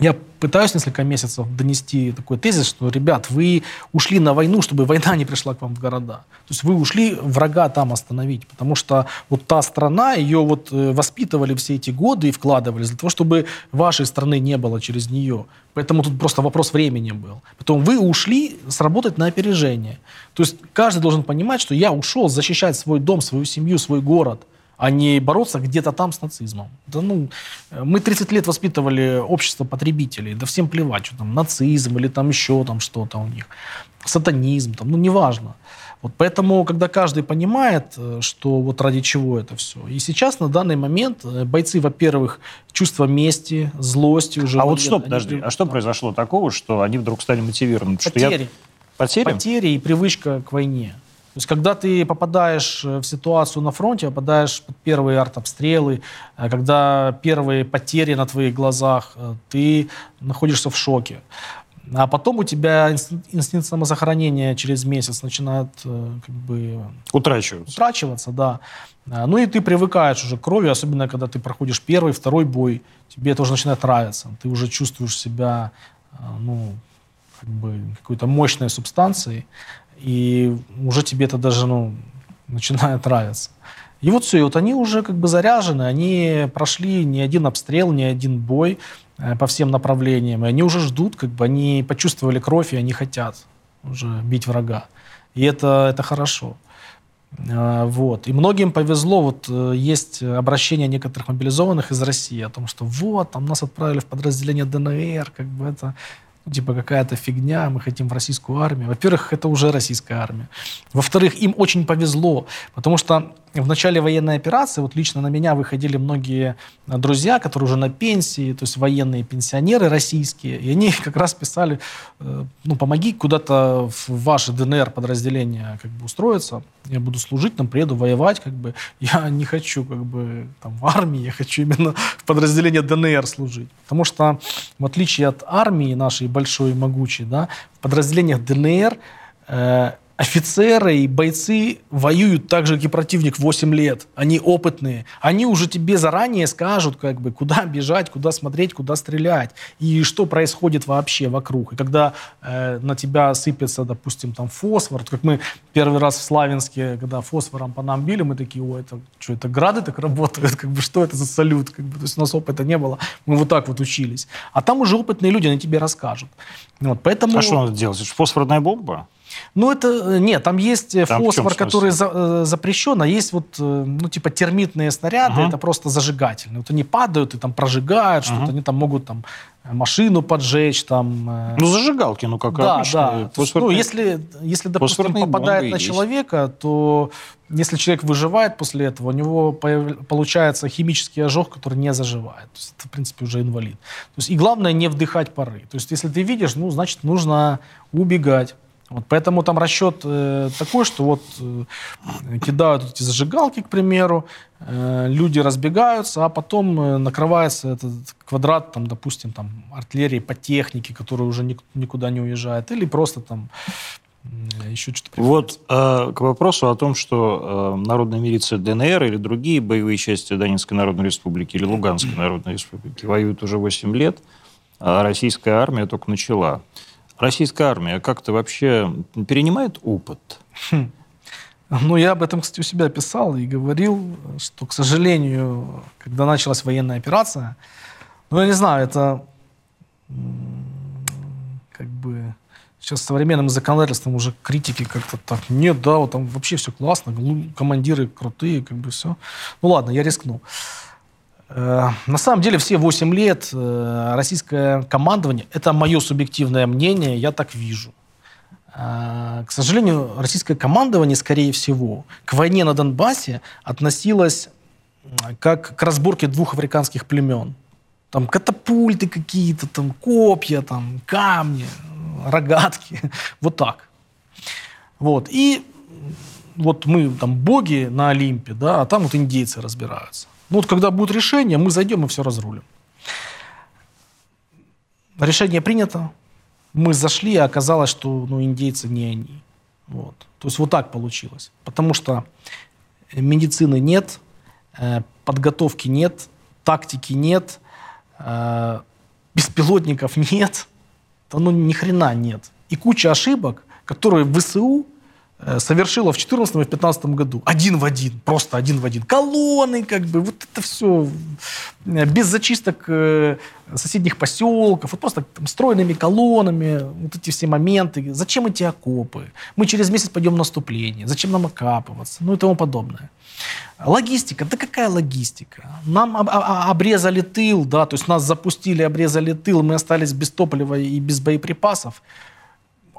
S2: я пытаюсь несколько месяцев донести такой тезис, что, ребят, вы ушли на войну, чтобы война не пришла к вам в города. То есть вы ушли врага там остановить, потому что вот та страна, ее вот э, воспитывали все эти годы и вкладывались для того, чтобы вашей страны не было через нее. Поэтому тут просто вопрос времени был. Потом вы ушли сработать на опережение. То есть каждый должен понимать, что я ушел защищать свой дом, свою семью, свой город – а не бороться где-то там с нацизмом. Да, ну, мы 30 лет воспитывали общество потребителей, да всем плевать, что там нацизм или там еще там что-то у них, сатанизм, там, ну неважно. Вот поэтому, когда каждый понимает, э, что вот ради чего это все. И сейчас, на данный момент, э, бойцы, во-первых, чувство мести, злости уже...
S1: А вот что, подожди, а что произошло такого, что они вдруг стали мотивированы?
S2: Потери.
S1: Я... Потери?
S2: Потери и привычка к войне. То есть, когда ты попадаешь э, в ситуацию на фронте, попадаешь под первые артобстрелы, э, когда первые потери на твоих глазах, э, ты находишься в шоке. А потом у тебя инстинкт самосохранения через месяц начинает как бы...
S1: Утрачиваться.
S2: Утрачиваться, да. Ну и ты привыкаешь уже к крови, особенно когда ты проходишь первый, второй бой. Тебе это уже начинает нравиться. Ты уже чувствуешь себя, ну, как бы какой-то мощной субстанцией и уже тебе это даже ну, начинает нравиться. И вот все, и вот они уже как бы заряжены, они прошли не один обстрел, не один бой э, по всем направлениям, и они уже ждут, как бы они почувствовали кровь, и они хотят уже бить врага. И это, это хорошо. Э, вот. И многим повезло, вот э, есть обращение некоторых мобилизованных из России о том, что вот, там нас отправили в подразделение ДНР, как бы это типа какая-то фигня, мы хотим в российскую армию. Во-первых, это уже российская армия. Во-вторых, им очень повезло, потому что в начале военной операции, вот лично на меня выходили многие э, друзья, которые уже на пенсии, то есть военные пенсионеры российские, и они как раз писали, э, ну, помоги куда-то в ваше ДНР подразделение как бы устроиться, я буду служить, там, приеду воевать, как бы, я не хочу как бы там в армии, я хочу именно в подразделение ДНР служить. Потому что в отличие от армии нашей большой и могучей, да, в подразделениях ДНР э, офицеры и бойцы воюют так же, как и противник 8 лет. Они опытные. Они уже тебе заранее скажут, как бы, куда бежать, куда смотреть, куда стрелять. И что происходит вообще вокруг. И когда э, на тебя сыпется, допустим, там фосфор, как мы первый раз в Славянске, когда фосфором по нам били, мы такие, ой, это что, это грады так работают? Как бы, что это за салют? Как бы, то есть у нас опыта не было. Мы вот так вот учились. А там уже опытные люди, они тебе расскажут. Вот, поэтому...
S1: А что надо делать? Фосфорная бомба?
S2: Ну, это... Э, нет, там есть э, там фосфор, который за, э, запрещен, а есть вот, ну, типа термитные снаряды, uh-huh. это просто зажигательные. Вот они падают и там прожигают что-то, они там могут там машину поджечь, там...
S1: Ну, зажигалки, ну, как
S2: да, обычно. Да, ну, если, если, допустим, попадает на человека, то если человек выживает после этого, у него появ... получается химический ожог, который не заживает. То есть это, в принципе, уже инвалид. То есть, и главное не вдыхать пары. То есть, если ты видишь, ну, значит, нужно убегать. Вот поэтому там расчет э, такой, что вот э, кидают эти зажигалки, к примеру, э, люди разбегаются, а потом э, накрывается этот квадрат, там, допустим, там, артиллерии по технике, которая уже ник- никуда не уезжает, или просто там э, еще что-то.
S1: Вот э, к вопросу о том, что э, народная милиция ДНР или другие боевые части Донецкой Народной Республики или Луганской Народной Республики воюют уже 8 лет, а российская армия только начала российская армия как-то вообще перенимает опыт? Хм.
S2: Ну, я об этом, кстати, у себя писал и говорил, что, к сожалению, когда началась военная операция, ну, я не знаю, это как бы сейчас современным законодательством уже критики как-то так, нет, да, вот там вообще все классно, командиры крутые, как бы все. Ну, ладно, я рискну. Э, на самом деле все 8 лет э, российское командование, это мое субъективное мнение, я так вижу. Э, к сожалению, российское командование, скорее всего, к войне на Донбассе относилось как к разборке двух африканских племен. Там катапульты какие-то, там копья, там камни, рогатки. Вот так. Вот. И вот мы там боги на Олимпе, да, а там вот индейцы разбираются. Ну вот когда будет решение, мы зайдем и все разрулим. Решение принято. Мы зашли, а оказалось, что ну, индейцы не они. Вот. То есть вот так получилось. Потому что медицины нет, э, подготовки нет, тактики нет, э, беспилотников нет. Да ну ни хрена нет. И куча ошибок, которые в ВСУ Э, совершила в 2014 и в 2015 году. Один в один, просто один в один. Колонны, как бы, вот это все э, без зачисток э, соседних поселков, вот просто там, стройными колоннами, вот эти все моменты. Зачем эти окопы? Мы через месяц пойдем в наступление. Зачем нам окапываться? Ну и тому подобное. Логистика, да какая логистика? Нам обрезали тыл, да, то есть нас запустили, обрезали тыл, мы остались без топлива и без боеприпасов.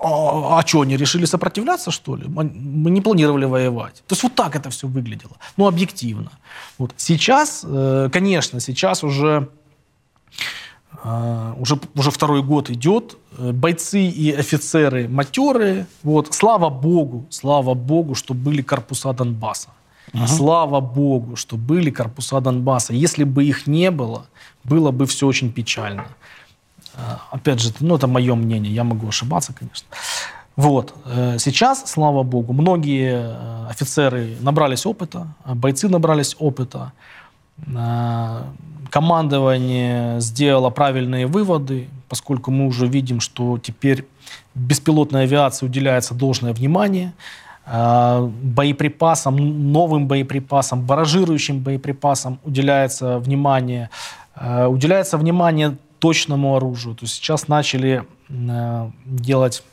S2: А, а что, они решили сопротивляться, что ли? Мы не планировали воевать. То есть вот так это все выглядело. Ну, объективно. Вот. Сейчас, э, конечно, сейчас уже, э, уже, уже второй год идет. Э, бойцы и офицеры матерые. Вот. Слава богу, слава богу, что были корпуса Донбасса. Ага. Слава богу, что были корпуса Донбасса. Если бы их не было, было бы все очень печально. Э, опять же, ну, это мое мнение, я могу ошибаться, конечно. Вот. Э, сейчас, слава богу, многие э, офицеры набрались опыта, бойцы набрались опыта, командование сделало правильные выводы, поскольку мы уже видим, что теперь беспилотной авиации уделяется должное внимание, боеприпасам, новым боеприпасам, баражирующим боеприпасам уделяется внимание, уделяется внимание точному оружию. То есть сейчас начали э, делать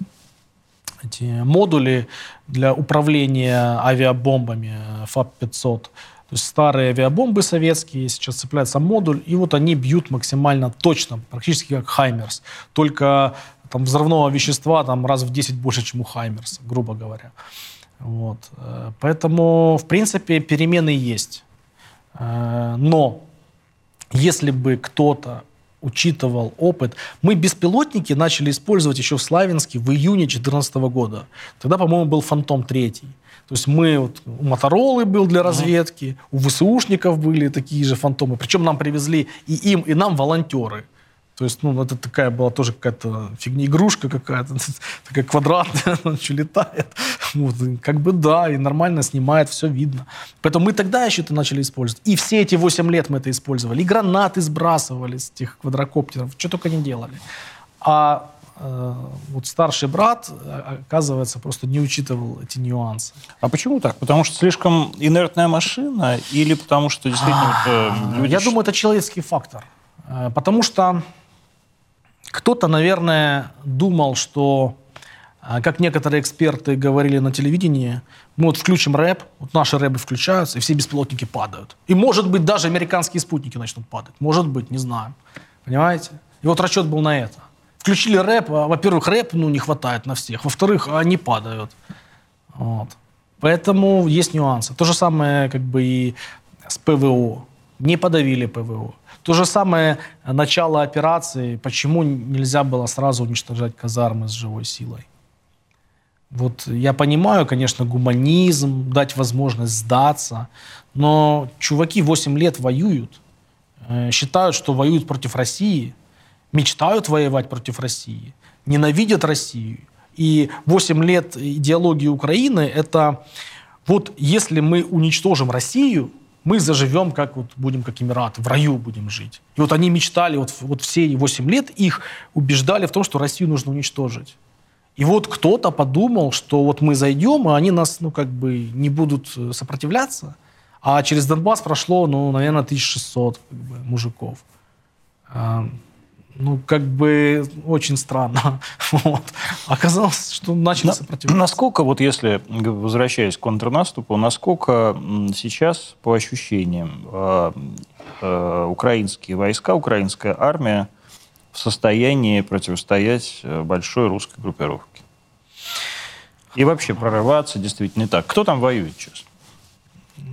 S2: эти модули для управления авиабомбами ФАП-500. То есть старые авиабомбы советские, сейчас цепляется модуль, и вот они бьют максимально точно, практически как Хаймерс. Только там взрывного вещества там раз в 10 больше, чем у Хаймерса, грубо говоря. Вот. Э, поэтому, в принципе, перемены есть. Э, но если бы кто-то учитывал опыт. Мы беспилотники начали использовать еще в Славянске в июне 2014 года. Тогда, по-моему, был «Фантом 3». То есть мы, вот, у Моторолы был для разведки, у ВСУшников были такие же «Фантомы». Причем нам привезли и им, и нам волонтеры. То есть, ну, это такая была тоже какая-то фигня, игрушка какая-то, такая квадратная, она что летает. Вот, как бы да, и нормально снимает, все видно. Поэтому мы тогда еще это начали использовать. И все эти 8 лет мы это использовали. И гранаты сбрасывали с этих квадрокоптеров, что только не делали. А э, вот старший брат, э, оказывается, просто не учитывал эти нюансы.
S1: А почему так? Потому что слишком инертная машина или потому что действительно...
S2: Э, люди... Я думаю, это человеческий фактор. Потому что кто-то, наверное, думал, что, а, как некоторые эксперты говорили на телевидении, мы вот включим рэп, вот наши рэпы включаются, и все беспилотники падают. И, может быть, даже американские спутники начнут падать. Может быть, не знаю. Понимаете? И вот расчет был на это. Включили рэп, а, во-первых, рэп ну, не хватает на всех, во-вторых, они падают. Вот. Поэтому есть нюансы. То же самое как бы и с ПВО. Не подавили ПВО. То же самое начало операции. Почему нельзя было сразу уничтожать казармы с живой силой? Вот я понимаю, конечно, гуманизм, дать возможность сдаться, но чуваки 8 лет воюют, э, считают, что воюют против России, мечтают воевать против России, ненавидят Россию. И 8 лет идеологии Украины – это вот если мы уничтожим Россию, мы заживем, как вот будем как Эмираты, в раю будем жить. И вот они мечтали, вот, вот все 8 лет их убеждали в том, что Россию нужно уничтожить. И вот кто-то подумал, что вот мы зайдем, и они нас, ну, как бы не будут э, сопротивляться. А через Донбасс прошло, ну, наверное, 1600 как бы, мужиков ну, как бы очень странно. Вот. Оказалось, что начали На, сопротивляться.
S1: Насколько, вот если, возвращаясь к контрнаступу, насколько сейчас, по ощущениям, э, э, украинские войска, украинская армия в состоянии противостоять э, большой русской группировке? И вообще прорываться действительно так. Кто там воюет, честно?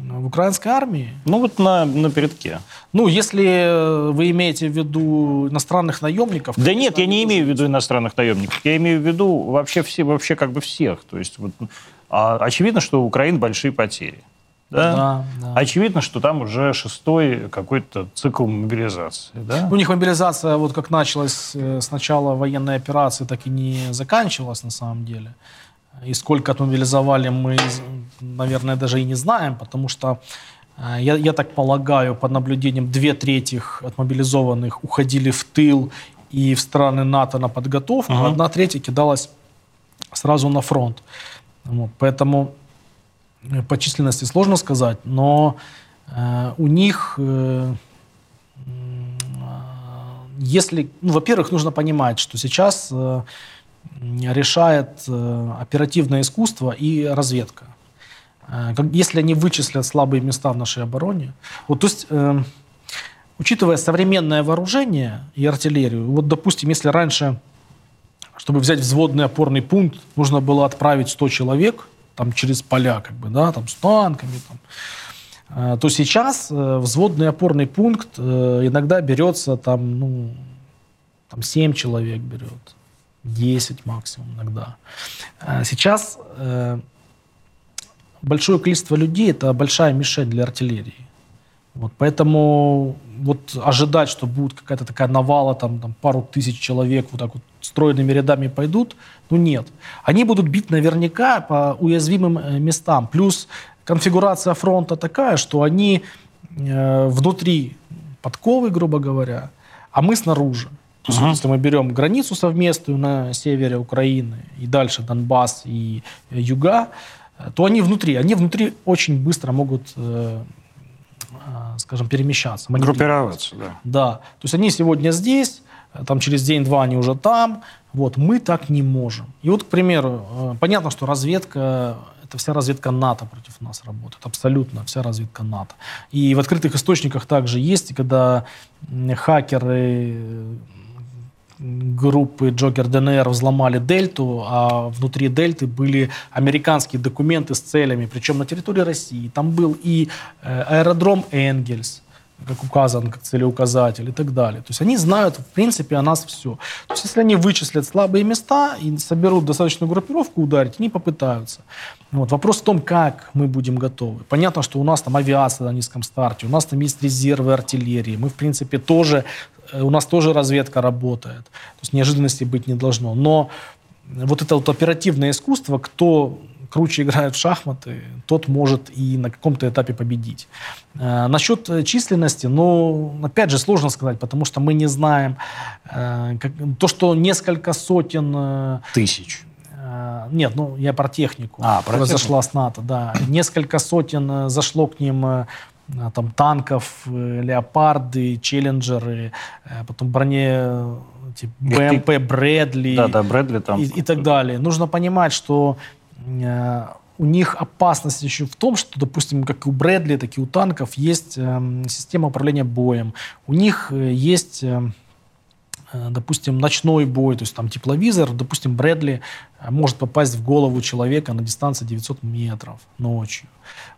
S2: В украинской армии?
S1: Ну вот на, на передке.
S2: Ну, если э, вы имеете в виду иностранных наемников...
S1: Да нет, я не имею в виду иностранных наемников. Я имею в виду вообще, все, вообще как бы всех. То есть вот, а, очевидно, что у Украины большие потери. Да? Да, да. Очевидно, что там уже шестой какой-то цикл мобилизации. Да?
S2: У них мобилизация, вот как началась э, с начала военной операции, так и не заканчивалась на самом деле. И сколько отмобилизовали, мы, наверное, даже и не знаем, потому что, э, я, я так полагаю, под наблюдением две трети отмобилизованных уходили в тыл и в страны НАТО на подготовку, uh-huh. одна треть кидалась сразу на фронт. Вот, поэтому э, по численности сложно сказать, но э, у них, э, э, если, ну, во-первых, нужно понимать, что сейчас э, решает э, оперативное искусство и разведка. Э, если они вычислят слабые места в нашей обороне, вот, то есть, э, учитывая современное вооружение и артиллерию, вот, допустим, если раньше, чтобы взять взводный опорный пункт, нужно было отправить 100 человек там, через поля, как бы, да, там, с танками, там, то сейчас взводный опорный пункт иногда берется там, ну, там 7 человек берет, 10 максимум иногда. А сейчас э, большое количество людей – это большая мишень для артиллерии. Вот, поэтому вот ожидать, что будет какая-то такая навала, там, там пару тысяч человек вот так вот стройными рядами пойдут, ну нет. Они будут бить наверняка по уязвимым э, местам. Плюс конфигурация фронта такая, что они э, внутри подковы, грубо говоря, а мы снаружи. То есть, uh-huh. если мы берем границу совместную на севере Украины и дальше Донбасс и э, юга, э, то они внутри, они внутри очень быстро могут, э, скажем, перемещаться.
S1: Группироваться, да.
S2: Да. То есть они сегодня здесь, там через день-два они уже там. Вот, мы так не можем. И вот, к примеру, понятно, что разведка это вся разведка НАТО против нас работает. Абсолютно вся разведка НАТО. И в открытых источниках также есть, когда хакеры группы Джокер ДНР взломали Дельту, а внутри Дельты были американские документы с целями, причем на территории России. Там был и э, аэродром Энгельс, как указан, как целеуказатель и так далее. То есть они знают, в принципе, о нас все. То есть если они вычислят слабые места и соберут достаточную группировку ударить, они попытаются. Вот. Вопрос в том, как мы будем готовы. Понятно, что у нас там авиация на низком старте, у нас там есть резервы артиллерии. Мы, в принципе, тоже, э, у нас тоже разведка работает. То есть неожиданностей быть не должно. Но вот это вот оперативное искусство, кто круче играет в шахматы, тот может и на каком-то этапе победить. Э, насчет численности, ну, опять же, сложно сказать, потому что мы не знаем. Э, как, то, что несколько сотен... Э,
S1: Тысяч.
S2: Э, нет, ну, я про технику. А, про Произошла с НАТО, да. Несколько сотен э, зашло к ним э, там танков, леопарды, челленджеры, потом броне типа, БМП, Брэдли.
S1: Да, да, Брэдли там.
S2: И, и так далее. Нужно понимать, что Э, у них опасность еще в том, что, допустим, как и у Брэдли, так и у танков есть э, система управления боем. У них э, есть, допустим, ночной бой, то есть там тепловизор, допустим, Брэдли может попасть в голову человека на дистанции 900 метров ночью.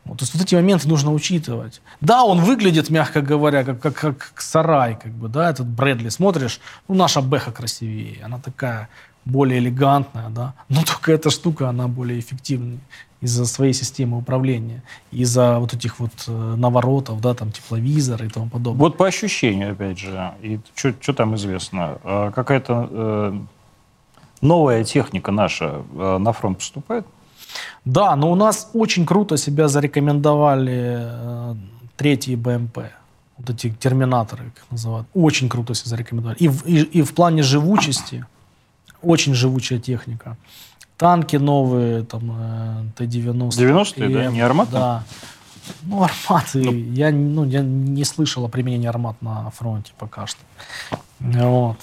S2: Вот, то есть вот эти моменты нужно учитывать. Да, он выглядит, мягко говоря, как, как, как сарай, как бы, да, этот Брэдли. Смотришь, ну, наша Бэха красивее, она такая более элегантная, да, но только эта штука, она более эффективная из-за своей системы управления, из-за вот этих вот э, наворотов, да, там тепловизора и тому подобное.
S1: Вот по ощущению, опять же, и что там известно, а какая-то э, новая техника наша э, на фронт поступает?
S2: Да, но у нас очень круто себя зарекомендовали э, третьи БМП вот эти терминаторы, как называют, очень круто себя зарекомендовали. И в, и, и в плане живучести, очень живучая техника. Танки новые, там, э, Т-90.
S1: 90-е, да? Не армат?
S2: Да. Ну, арматы. Ну. Я, ну, я не слышал о применении армат на фронте пока что. Вот.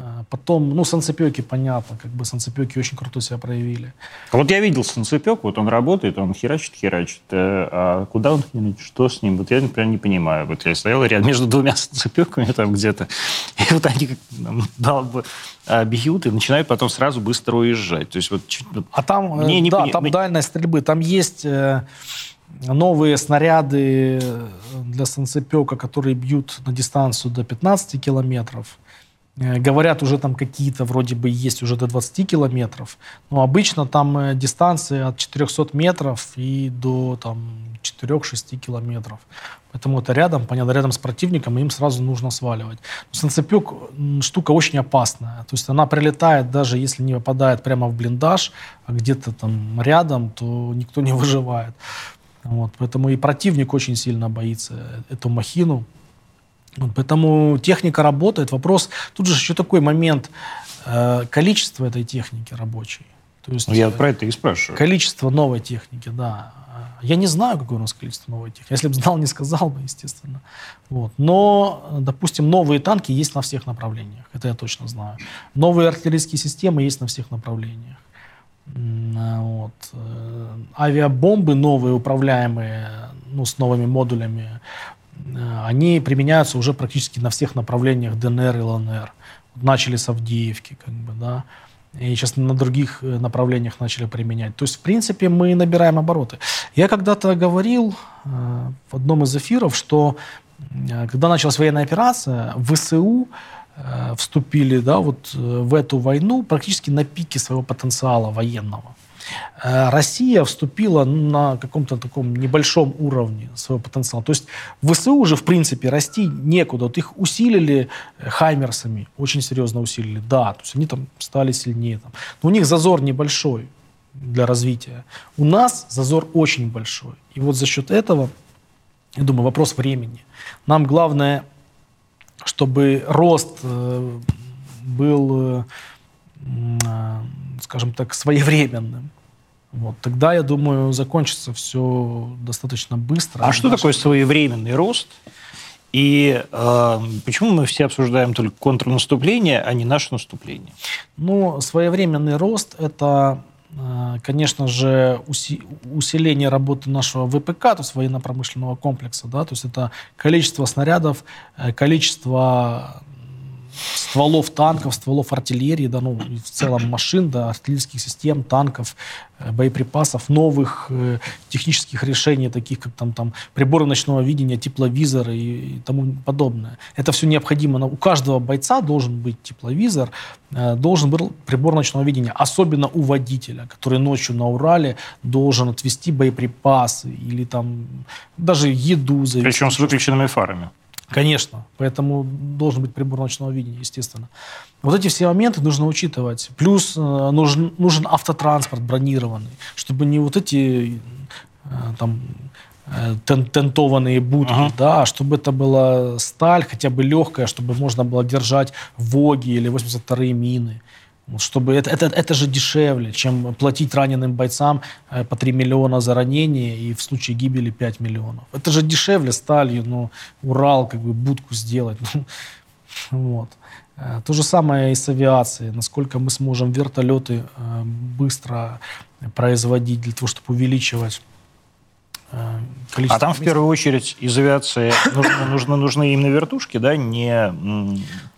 S2: А потом, ну, санцепеки, понятно, как бы санцепеки очень круто себя проявили.
S1: Вот я видел санцепек, вот он работает, он херачит, херачит. Э, а куда он херачит, что с ним? Вот я, например, не понимаю. Вот я стоял рядом между двумя санцепеками там где-то, и вот они как дал бы а, бьют и начинают потом сразу быстро уезжать. То есть вот...
S2: А там, мне не да, пони... там дальность стрельбы, там есть э, новые снаряды для санцепека, которые бьют на дистанцию до 15 километров. Э, говорят, уже там какие-то вроде бы есть уже до 20 километров. Но обычно там э, дистанции от 400 метров и до там 4-6 километров. Поэтому это рядом, понятно, рядом с противником, и им сразу нужно сваливать. Санцепек штука очень опасная. То есть она прилетает, даже если не попадает прямо в блиндаж, а где-то там рядом, то никто не выживает. Вот, поэтому и противник очень сильно боится эту махину. Поэтому техника работает. Вопрос, тут же еще такой момент, э, количество этой техники рабочей.
S1: То есть, ну, Я про это и спрашиваю.
S2: Количество новой техники, да. Я не знаю, какое у нас количество новой техники. Если бы знал, не сказал бы, естественно. Вот. Но, допустим, новые танки есть на всех направлениях. Это я точно знаю. Новые артиллерийские системы есть на всех направлениях. Вот. Э, авиабомбы новые, управляемые ну, с новыми модулями, Э, они применяются уже практически на всех направлениях ДНР и ЛНР. Начали с Авдеевки, как бы, да, и сейчас на других э, направлениях начали применять. То есть, в принципе, мы набираем обороты. Я когда-то говорил э, в одном из эфиров, что когда началась военная операция, ВСУ вступили да, вот, в эту войну практически на пике своего потенциала военного. Э, Россия вступила на каком-то таком небольшом уровне своего потенциала. То есть ВСУ уже, в принципе, расти некуда. Вот их усилили э, хаймерсами, очень серьезно усилили. Да, то есть они там стали сильнее. Там. Но у них зазор небольшой для развития. У нас зазор очень большой. И вот за счет этого, я думаю, вопрос времени. Нам главное, чтобы рост э, был, скажем так, своевременным. Вот, тогда, я думаю, закончится все достаточно быстро.
S1: А что такое своевременный рост? И э, почему мы все обсуждаем только контрнаступление, а не наше наступление?
S2: Ну, своевременный рост – это, э, конечно же, усиление работы нашего ВПК, то есть военно-промышленного комплекса, да, то есть это количество снарядов, э, количество стволов танков, стволов артиллерии, да, ну, в целом машин, да, артиллерийских систем, танков, э, боеприпасов, новых э, технических решений, таких как там, там приборы ночного видения, тепловизоры и, и тому подобное. Это все необходимо. У каждого бойца должен быть тепловизор, э, должен быть прибор ночного видения, особенно у водителя, который ночью на Урале должен отвести боеприпасы или там даже еду.
S1: Причем с выключенными фарами.
S2: Конечно, поэтому должен быть прибор ночного видения, естественно. Вот эти все моменты нужно учитывать. Плюс э, нужен, нужен автотранспорт бронированный, чтобы не вот эти э, там э, тен, тентованные будки, ага. да, а чтобы это была сталь хотя бы легкая, чтобы можно было держать ВОГи или 82-е мины чтобы это, это, это же дешевле, чем платить раненым бойцам э, по 3 миллиона за ранение и в случае гибели 5 миллионов. Это же дешевле сталью, ну, Урал, как бы будку сделать. Ну, вот. Э, то же самое и с авиацией. Насколько мы сможем вертолеты э, быстро производить для того, чтобы увеличивать
S1: количество. А там мест. в первую очередь из авиации нужны, нужны, нужны именно вертушки, да, не,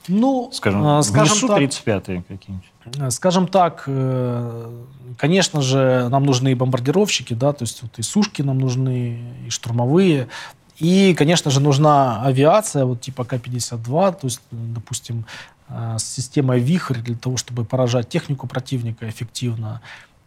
S1: ну, скажем, скажем Су-35 какие-нибудь.
S2: Э, скажем так, э, конечно же, нам нужны и бомбардировщики, да, то есть вот и сушки нам нужны, и штурмовые, и, конечно же, нужна авиация, вот типа К-52, то есть, допустим, э, с системой «Вихрь» для того, чтобы поражать технику противника эффективно,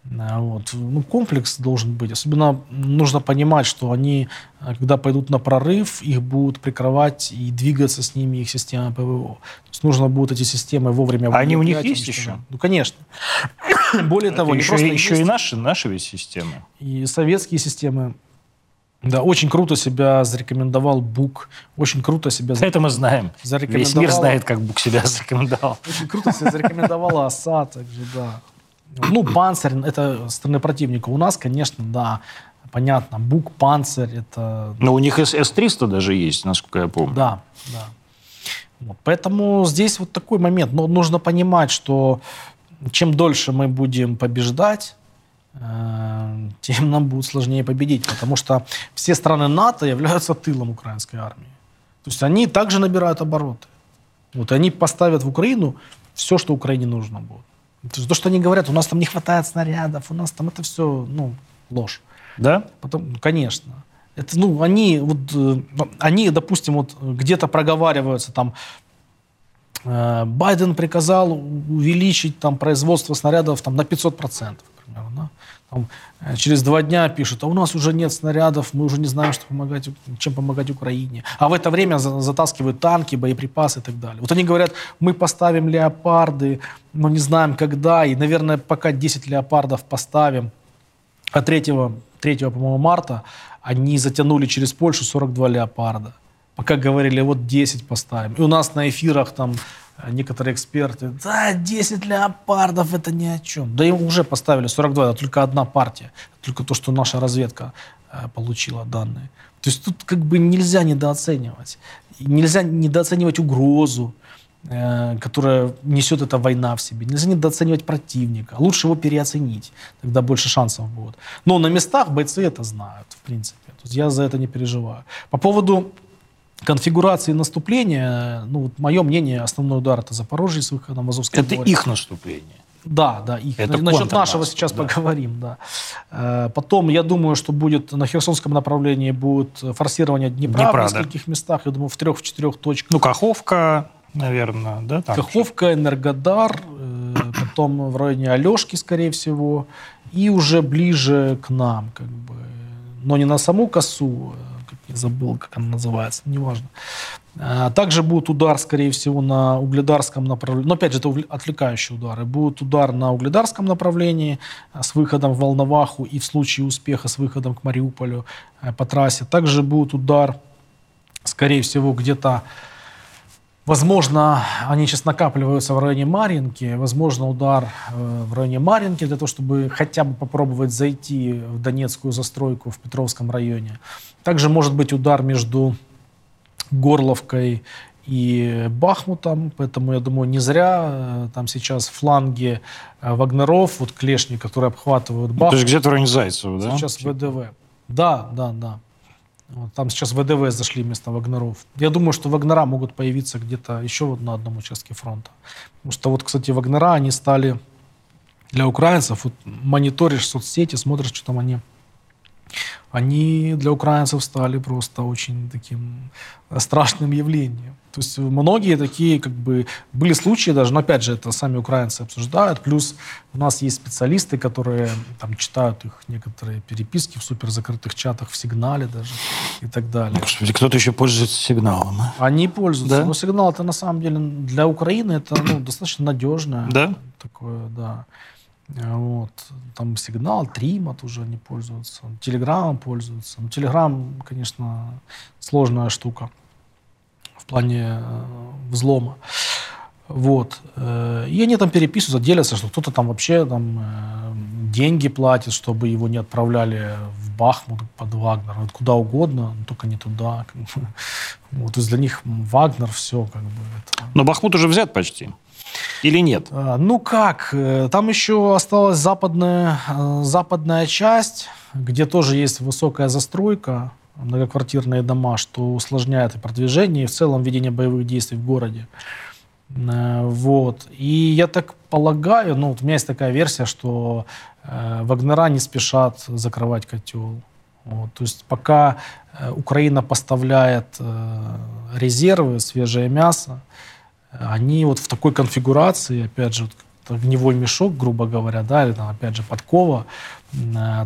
S2: вот. Ну, комплекс должен быть. Особенно нужно понимать, что они, э, когда пойдут на прорыв, их будут прикрывать и двигаться с ними их система ПВО. То есть нужно будет эти системы вовремя...
S1: А они у них есть еще?
S2: Ну, конечно. Более
S1: Это
S2: того,
S1: еще, просто еще и наши, наши ведь системы.
S2: И советские системы. Да, очень круто себя зарекомендовал Бук. Очень круто себя...
S1: Это мы знаем. Весь мир знает, как Бук себя зарекомендовал.
S2: Очень круто себя зарекомендовала ОСА, также, да. Ну, панцирь — это стороны противника. У нас, конечно, да, понятно, бук, панцирь — это...
S1: Но у них С-300 даже есть, насколько я помню.
S2: Да, да. Вот. Поэтому здесь вот такой момент. Но нужно понимать, что чем дольше мы будем побеждать, э, тем нам будет сложнее победить, потому что все страны НАТО являются тылом украинской армии. То есть они также набирают обороты. Вот они поставят в Украину все, что Украине нужно будет. То, что они говорят, у нас там не хватает снарядов, у нас там это все, ну, ложь.
S1: Да?
S2: Потом, ну, конечно. Это, ну, они, вот, э, они, допустим, вот где-то проговариваются там, э, Байден приказал увеличить там производство снарядов там на 500%, к примеру, да? Там, э, через два дня пишут, а у нас уже нет снарядов, мы уже не знаем, что помогать, чем помогать Украине. А в это время затаскивают танки, боеприпасы и так далее. Вот они говорят, мы поставим леопарды, но не знаем когда, и, наверное, пока 10 леопардов поставим, а 3, 3 по-моему, марта они затянули через Польшу 42 леопарда. Пока говорили, вот 10 поставим. И у нас на эфирах там некоторые эксперты, да, 10 леопардов это ни о чем. Да им уже поставили 42, это только одна партия, только то, что наша разведка э, получила данные. То есть тут как бы нельзя недооценивать. Нельзя недооценивать угрозу, э, которая несет эта война в себе. Нельзя недооценивать противника. Лучше его переоценить, тогда больше шансов будет. Но на местах бойцы это знают, в принципе. То есть я за это не переживаю. По поводу конфигурации наступления, ну, вот мое мнение, основной удар это Запорожье с выходом в Азовское
S1: Это море. их наступление.
S2: Да, да, их. Это Насчет нашего сейчас да. поговорим, да. Э, потом, я думаю, что будет на Херсонском направлении будет форсирование Днепра, Днепра в нескольких да. местах, я думаю, в трех, в четырех точках.
S1: Ну, Каховка, наверное, да?
S2: Там Каховка, еще. Энергодар, э, потом в районе Алешки, скорее всего, и уже ближе к нам, как бы. Но не на саму косу, я забыл, как она называется, неважно. А, также будет удар, скорее всего, на угледарском направлении. Но, опять же, это отвлекающие удары. Будет удар на угледарском направлении а, с выходом в Волноваху и в случае успеха с выходом к Мариуполю а, по трассе. Также будет удар, скорее всего, где-то Возможно, они сейчас накапливаются в районе Маринки. Возможно, удар э, в районе Маринки для того, чтобы хотя бы попробовать зайти в Донецкую застройку в Петровском районе. Также может быть удар между Горловкой и Бахмутом, поэтому, я думаю, не зря э, там сейчас фланги э, Вагнеров, вот клешни, которые обхватывают Бахмут.
S1: То есть где-то районе Зайцева, да?
S2: Сейчас ВДВ. Да, да, да. Там сейчас ВДВ зашли вместо Вагнеров. Я думаю, что Вагнера могут появиться где-то еще вот на одном участке фронта. Потому что вот, кстати, Вагнера, они стали для украинцев, вот мониторишь соцсети, смотришь, что там они они для украинцев стали просто очень таким страшным явлением. То есть многие такие, как бы, были случаи даже, но опять же, это сами украинцы обсуждают, плюс у нас есть специалисты, которые там читают их некоторые переписки в суперзакрытых чатах, в сигнале даже и так далее.
S1: Господи, кто-то еще пользуется сигналом. А?
S2: Они пользуются, да? но сигнал это на самом деле для Украины это ну, достаточно надежное
S1: да?
S2: такое, да. Вот. Там сигнал, Тримат уже не пользуются, Телеграмом пользуются. Ну, Телеграм, конечно, сложная штука в плане э, взлома. Вот. Э, и они там переписываются, делятся, что кто-то там вообще там э, деньги платит, чтобы его не отправляли в Бахмут под Вагнер, вот куда угодно, но только не туда. Как бы. Вот, то есть для них Вагнер все как бы. Это...
S1: Но Бахмут уже взят почти. Или нет?
S2: А, ну как, там еще осталась западная, западная часть, где тоже есть высокая застройка многоквартирные дома, что усложняет и продвижение, и в целом ведение боевых действий в городе. Э, вот. И я так полагаю, ну, у меня есть такая версия, что э, Вагнера не спешат закрывать котел. Вот. То есть пока э, Украина поставляет э, резервы, свежее мясо, они вот в такой конфигурации, опять же, вот огневой мешок, грубо говоря, да, или там, опять же, подкова,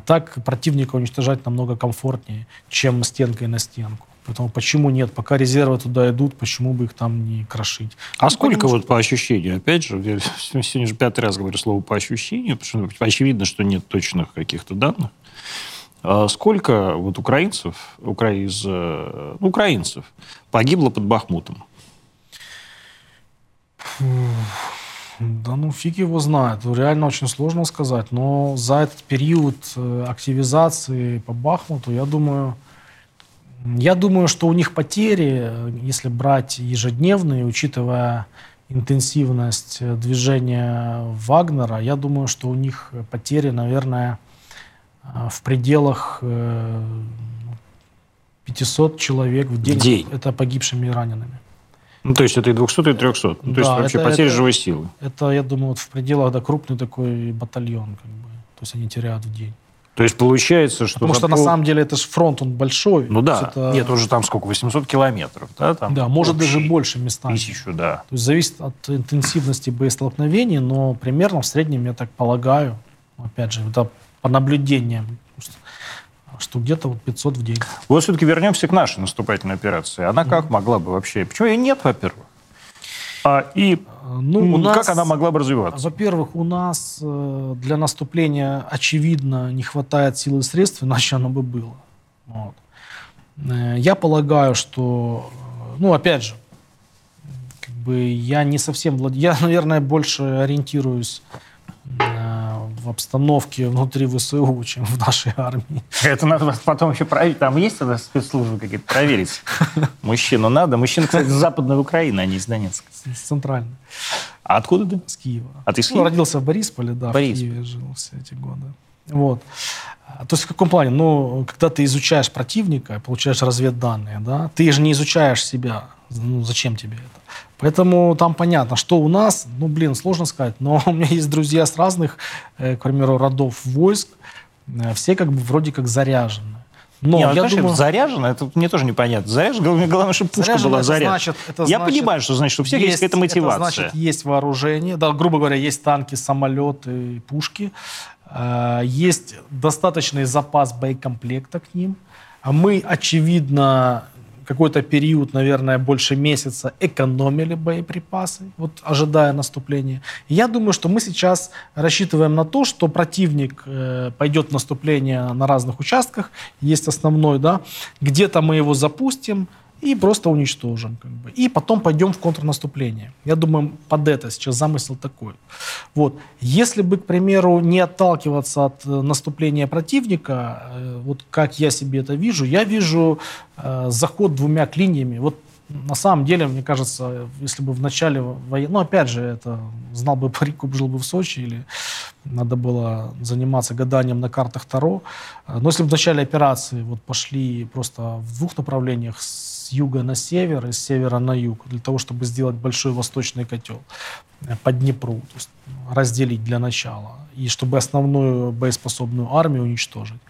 S2: так противника уничтожать намного комфортнее, чем стенкой на стенку. Поэтому почему нет? Пока резервы туда идут, почему бы их там не крошить?
S1: А ну, сколько потому, вот что... по ощущению? Опять же, я сегодня же пятый раз говорю слово по ощущению, потому что очевидно, что нет точных каких-то данных. А сколько вот украинцев, укра... из, ну, украинцев погибло под Бахмутом?
S2: Да ну фиг его знает. Реально очень сложно сказать. Но за этот период э, активизации по Бахмуту, я думаю, я думаю, что у них потери, если брать ежедневные, учитывая интенсивность э, движения Вагнера, я думаю, что у них потери, наверное, э, в пределах 500 человек в день.
S1: В день.
S2: Это погибшими и ранеными.
S1: Ну, то есть это и 200, и 300. Ну, то да, есть вообще это, потеря это, живой силы.
S2: Это, я думаю, вот в пределах, да, крупный такой батальон, как бы. То есть они теряют в день.
S1: То есть получается, что...
S2: Потому что на самом деле это же фронт, он большой.
S1: Ну да.
S2: Это...
S1: Нет, уже там сколько? 800 километров, да? Там
S2: да, может даже больше местами.
S1: Тысячу, да.
S2: То есть зависит от интенсивности боестолкновений, но примерно в среднем, я так полагаю, опять же, это по наблюдениям, что где-то вот 500 в день.
S1: Вот все-таки вернемся к нашей наступательной операции. Она как mm-hmm. могла бы вообще? Почему ее нет, во-первых? А, и ну, у нас, как она могла бы развиваться?
S2: Во-первых, у нас э, для наступления, очевидно, не хватает сил и средств, иначе оно бы было. Вот. Э, я полагаю, что, э, ну, опять же, как бы я не совсем владею, я, наверное, больше ориентируюсь в обстановке внутри ВСУ, чем в нашей армии.
S1: Это надо потом еще проверить. Там есть тогда спецслужбы какие-то проверить? Мужчину надо. Мужчина, кстати, с Западной Украины, а не из Донецка.
S2: С центральной.
S1: А откуда ты?
S2: С Киева.
S1: А ты с
S2: ну, Киева? Ну, родился в Борисполе, да, Борисполь. в Киеве жил все эти годы. Вот. То есть в каком плане? Ну, когда ты изучаешь противника, получаешь разведданные, да, ты же не изучаешь себя. Ну, зачем тебе это? Поэтому там понятно, что у нас, ну, блин, сложно сказать, но у меня есть друзья с разных, э, к примеру, родов войск, э, все как бы вроде как заряжены.
S1: Но не, ну, я думаю... заряжено, это мне тоже непонятно. Заряжено, главное, главное чтобы пушка заряжено, была заряжена. Значит, это я значит, понимаю, что значит, что у всех есть, есть какая-то мотивация.
S2: Это значит, есть вооружение, да, грубо говоря, есть танки, самолеты, пушки, э, есть достаточный запас боекомплекта к ним. А мы, очевидно, какой-то период, наверное, больше месяца экономили боеприпасы, вот ожидая наступления. Я думаю, что мы сейчас рассчитываем на то, что противник э, пойдет в наступление на разных участках, есть основной, да, где-то мы его запустим, и просто уничтожим. Как бы. И потом пойдем в контрнаступление. Я думаю, под это сейчас замысел такой. Вот. Если бы, к примеру, не отталкиваться от э, наступления противника, э, вот как я себе это вижу, я вижу э, заход двумя клиньями. Вот на самом деле, мне кажется, если бы в начале войны... Ну, опять же, это знал бы парику, жил бы в Сочи, или надо было заниматься гаданием на картах Таро. Но если бы в начале операции вот пошли просто в двух направлениях, с юга на север и с севера на юг, для того, чтобы сделать большой восточный котел по Днепру, то есть разделить для начала, и чтобы основную боеспособную армию уничтожить,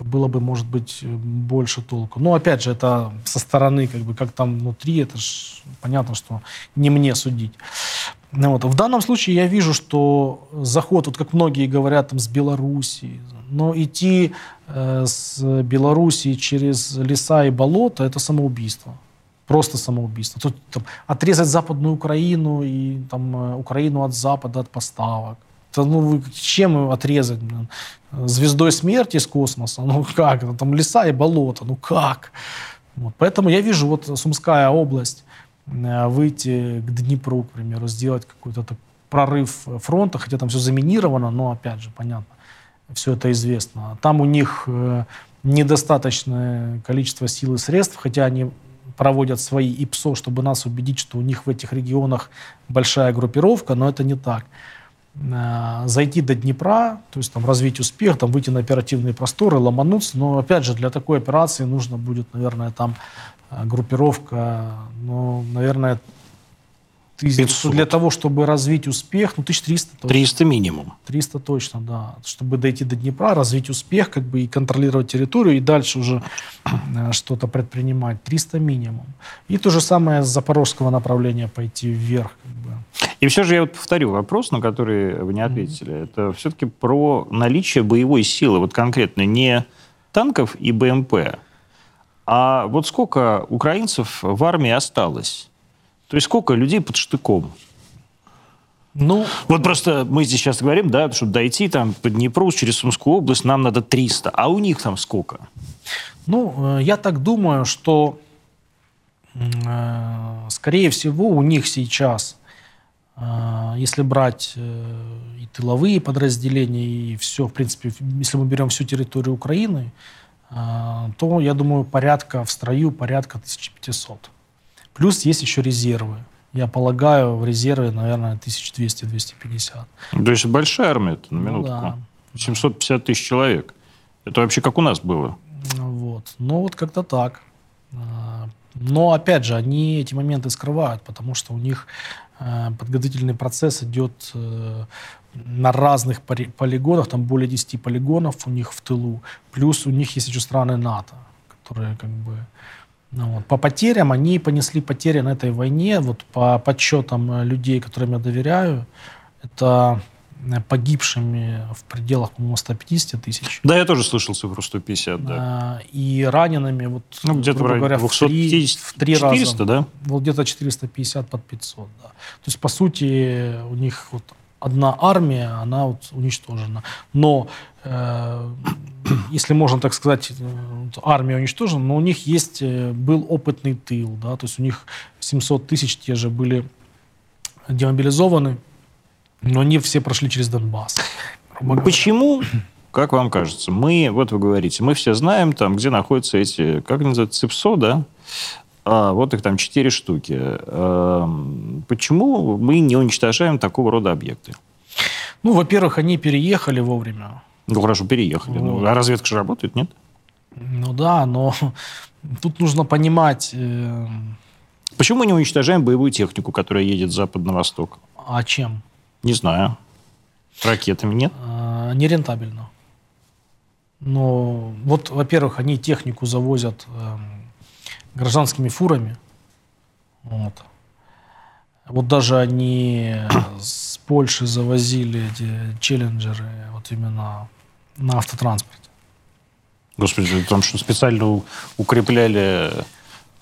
S2: было бы, может быть, больше толку. Но, опять же, это со стороны, как бы, как там внутри, это ж понятно, что не мне судить. Ну вот. В данном случае я вижу, что заход, вот как многие говорят, там, с Белоруссии, но идти э, с Белоруссии через леса и болота – это самоубийство. Просто самоубийство. Тут там, отрезать Западную Украину и там, э, Украину от Запада, от поставок. Ну, чем отрезать? Звездой смерти из космоса? Ну как? Там леса и болота. Ну как? Вот. Поэтому я вижу вот Сумская область, э, выйти к Днепру, к примеру, сделать какой-то прорыв фронта, хотя там все заминировано, но опять же, понятно, все это известно. Там у них э, недостаточное количество сил и средств, хотя они проводят свои ИПСО, чтобы нас убедить, что у них в этих регионах большая группировка, но это не так. Э, зайти до Днепра, то есть там развить успех, там выйти на оперативные просторы, ломануться, но опять же для такой операции нужно будет, наверное, там э, группировка, ну, наверное, тысяч, для того, чтобы развить успех, ну, 1300
S1: точно. 300 минимум.
S2: 300 точно, да. Чтобы дойти до Днепра, развить успех, как бы и контролировать территорию, и дальше уже э, что-то предпринимать. 300 минимум. И то же самое с запорожского направления пойти вверх. Как бы.
S1: И все же я вот повторю вопрос, на который вы не ответили. Mm-hmm. Это все-таки про наличие боевой силы, вот конкретно не танков и БМП, а вот сколько украинцев в армии осталось? То есть сколько людей под штыком? Ну, вот просто мы здесь сейчас говорим, да, чтобы дойти там по Днепру через Сумскую область, нам надо 300, а у них там сколько?
S2: Ну, э, я так думаю, что, э, скорее всего, у них сейчас, если брать и тыловые подразделения, и все, в принципе, если мы берем всю территорию Украины, то, я думаю, порядка в строю порядка 1500. Плюс есть еще резервы. Я полагаю, в резерве, наверное, 1200-250.
S1: То есть большая армия это на минутку. Ну, да. 750 тысяч человек. Это вообще как у нас было.
S2: Вот. Ну, вот как-то так. А, но, опять же, они эти моменты скрывают, потому что у них э, подготовительный процесс идет э, на разных полигонах, там более 10 полигонов у них в тылу. Плюс у них есть еще страны НАТО, которые как бы ну, вот. По потерям, они понесли потери на этой войне, вот по подсчетам э, людей, которым я доверяю, это э, погибшими в пределах, по-моему, 150 тысяч.
S1: Да, я тоже слышал цифру 150, да.
S2: И ранеными, вот,
S1: ну, где-то грубо говоря, 250, в три, в 3 400, раза. да?
S2: Вот где-то 450 под 500, да. То есть, по сути, у них вот одна армия, она вот уничтожена. Но, э, если можно так сказать, э, армия уничтожена, но у них есть, э, был опытный тыл, да, то есть у них 700 тысяч те же были демобилизованы, но они все прошли через Донбасс.
S1: Почему, как вам кажется, мы, вот вы говорите, мы все знаем, там, где находятся эти, как называется, ЦИПСО, да? А, вот их там четыре штуки. Эм, почему мы не уничтожаем такого рода объекты?
S2: Ну, во-первых, они переехали вовремя.
S1: Ну, хорошо, переехали. Вот. Ну, а разведка же работает, нет?
S2: Ну да, но тут нужно понимать... Э...
S1: Почему мы не уничтожаем боевую технику, которая едет с запада на восток?
S2: А чем?
S1: Не знаю. Ракетами нет?
S2: А, нерентабельно. Но вот, во-первых, они технику завозят... Э гражданскими фурами. Вот. Вот даже они с Польши завозили эти челленджеры вот именно на автотранспорте.
S1: Господи, там что, специально укрепляли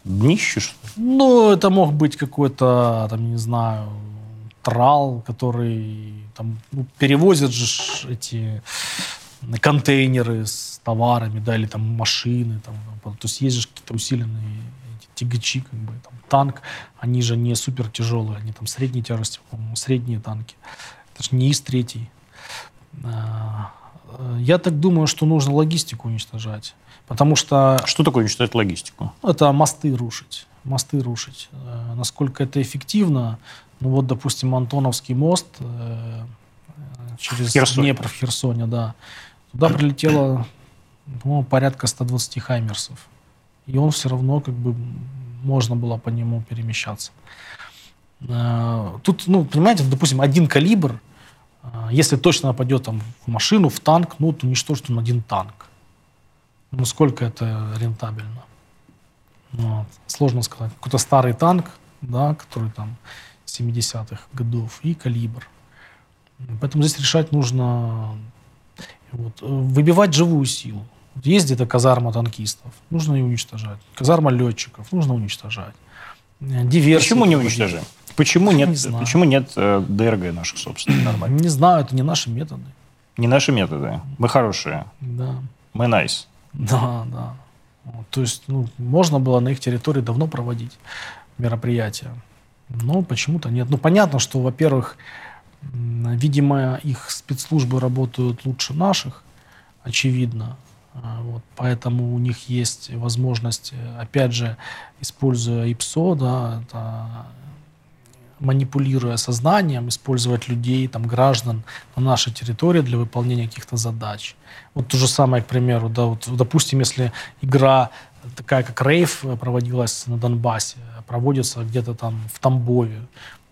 S1: днище, что ли?
S2: Ну, это мог быть какой-то, там, не знаю, трал, который там ну, перевозят же эти контейнеры с товарами, да, или там машины, там, то есть есть же какие-то усиленные тягачи, как бы, там, танк, они же не супер тяжелые, они там средней тяжести, по-моему, средние танки. Это же не ИС-3. А, я так думаю, что нужно логистику уничтожать, потому что...
S1: Что такое уничтожать логистику?
S2: Это мосты рушить. Мосты рушить. Э, насколько это эффективно, ну вот, допустим, Антоновский мост э, через Херсон. Днепр в Херсоне, да. Туда прилетело, по порядка 120 хаймерсов. И он все равно как бы можно было по нему перемещаться. Э, тут, ну, понимаете, допустим, один калибр, э, если точно нападет там, в машину, в танк, ну, то уничтожит он один танк. Ну, сколько это рентабельно? Вот. Сложно сказать. Какой-то старый танк, да, который там 70-х годов, и калибр. Поэтому здесь решать нужно вот, выбивать живую силу. Есть где-то казарма танкистов, нужно ее уничтожать. Казарма летчиков, нужно уничтожать.
S1: Диверсии. Почему не уничтожаем? Почему нет, не почему нет э, ДРГ наших собственных нормальных?
S2: Не знаю, это не наши методы.
S1: Не наши методы. Мы хорошие.
S2: Да.
S1: Мы nice.
S2: Да, да. То есть ну, можно было на их территории давно проводить мероприятия. Но почему-то нет. Ну, понятно, что, во-первых, видимо, их спецслужбы работают лучше наших, очевидно. А, вот, поэтому у них есть возможность, опять же, используя ИПСО, да, это манипулируя сознанием, использовать людей, там, граждан на нашей территории для выполнения каких-то задач. Вот то же самое, к примеру, да, вот, допустим, если игра такая, как Рейв, проводилась на Донбассе, проводится где-то там в Тамбове,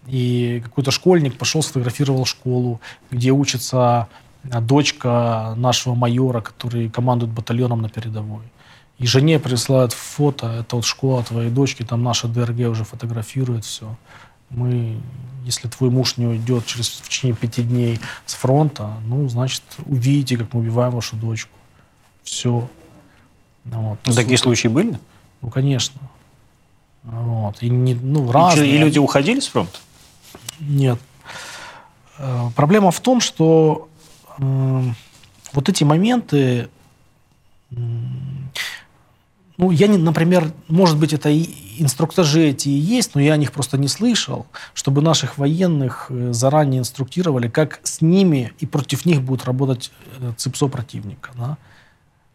S2: и какой-то школьник пошел, сфотографировал школу, где учится дочка нашего майора, который командует батальоном на передовой. И жене присылают фото, это вот школа твоей дочки, там наша ДРГ уже фотографирует все мы, если твой муж не уйдет через, в течение пяти дней с фронта, ну, значит, увидите, как мы убиваем вашу дочку. Все.
S1: Вот. Ну, такие случаи были?
S2: Ну, конечно. Вот. И, не, ну,
S1: разные. И, люди уходили с фронта?
S2: Нет. Э, проблема в том, что э, вот эти моменты ну, я, не, например, может быть, это и инструктажи эти и есть, но я о них просто не слышал, чтобы наших военных э, заранее инструктировали, как с ними и против них будет работать э, ЦИПСО противника. Да?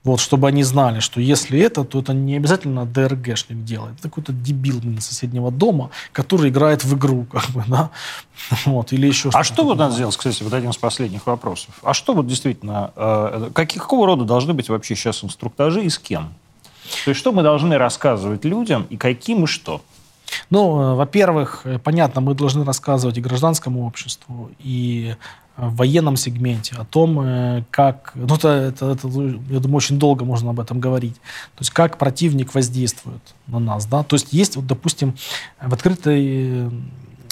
S2: Вот, чтобы они знали, что если это, то это не обязательно ДРГшник делает. Это какой-то дебил блин, соседнего дома, который играет в игру, как бы, да. Вот, или еще
S1: а что вот надо сделать, кстати, вот один из последних вопросов. А что вот действительно, э, какого рода должны быть вообще сейчас инструктажи и с кем? То есть что мы должны рассказывать людям и каким и что?
S2: Ну, э, во-первых, э, понятно, мы должны рассказывать и гражданскому обществу, и э, в военном сегменте о том, как... Ну, это, это, это, я думаю, очень долго можно об этом говорить. То есть, как противник воздействует на нас, да. То есть, есть, вот, допустим, в, открытой,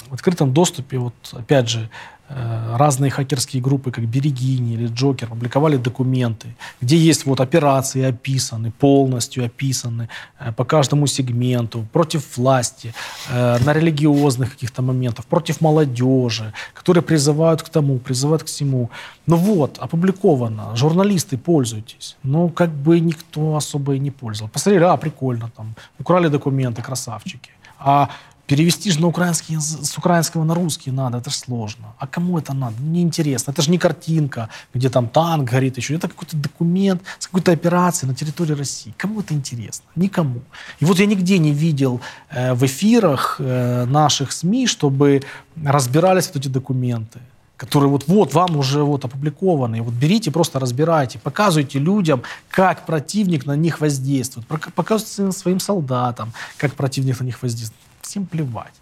S2: в открытом доступе, вот, опять же, разные хакерские группы, как Берегини или Джокер, публиковали документы, где есть вот операции описаны, полностью описаны э, по каждому сегменту, против власти, э, на религиозных каких-то моментах, против молодежи, которые призывают к тому, призывают к всему. Ну вот, опубликовано, журналисты, пользуйтесь. Но как бы никто особо и не пользовался. Посмотрели, а, прикольно, там, украли документы, красавчики. А Перевести же на украинский, с украинского на русский надо, это же сложно. А кому это надо? Неинтересно. Это же не картинка, где там танк горит еще. Это какой-то документ с какой-то операцией на территории России. Кому это интересно? Никому. И вот я нигде не видел э, в эфирах э, наших СМИ, чтобы разбирались вот эти документы которые вот, вот вам уже вот опубликованы. Вот берите, просто разбирайте, показывайте людям, как противник на них воздействует, показывайте своим солдатам, как противник на них воздействует всем плевать.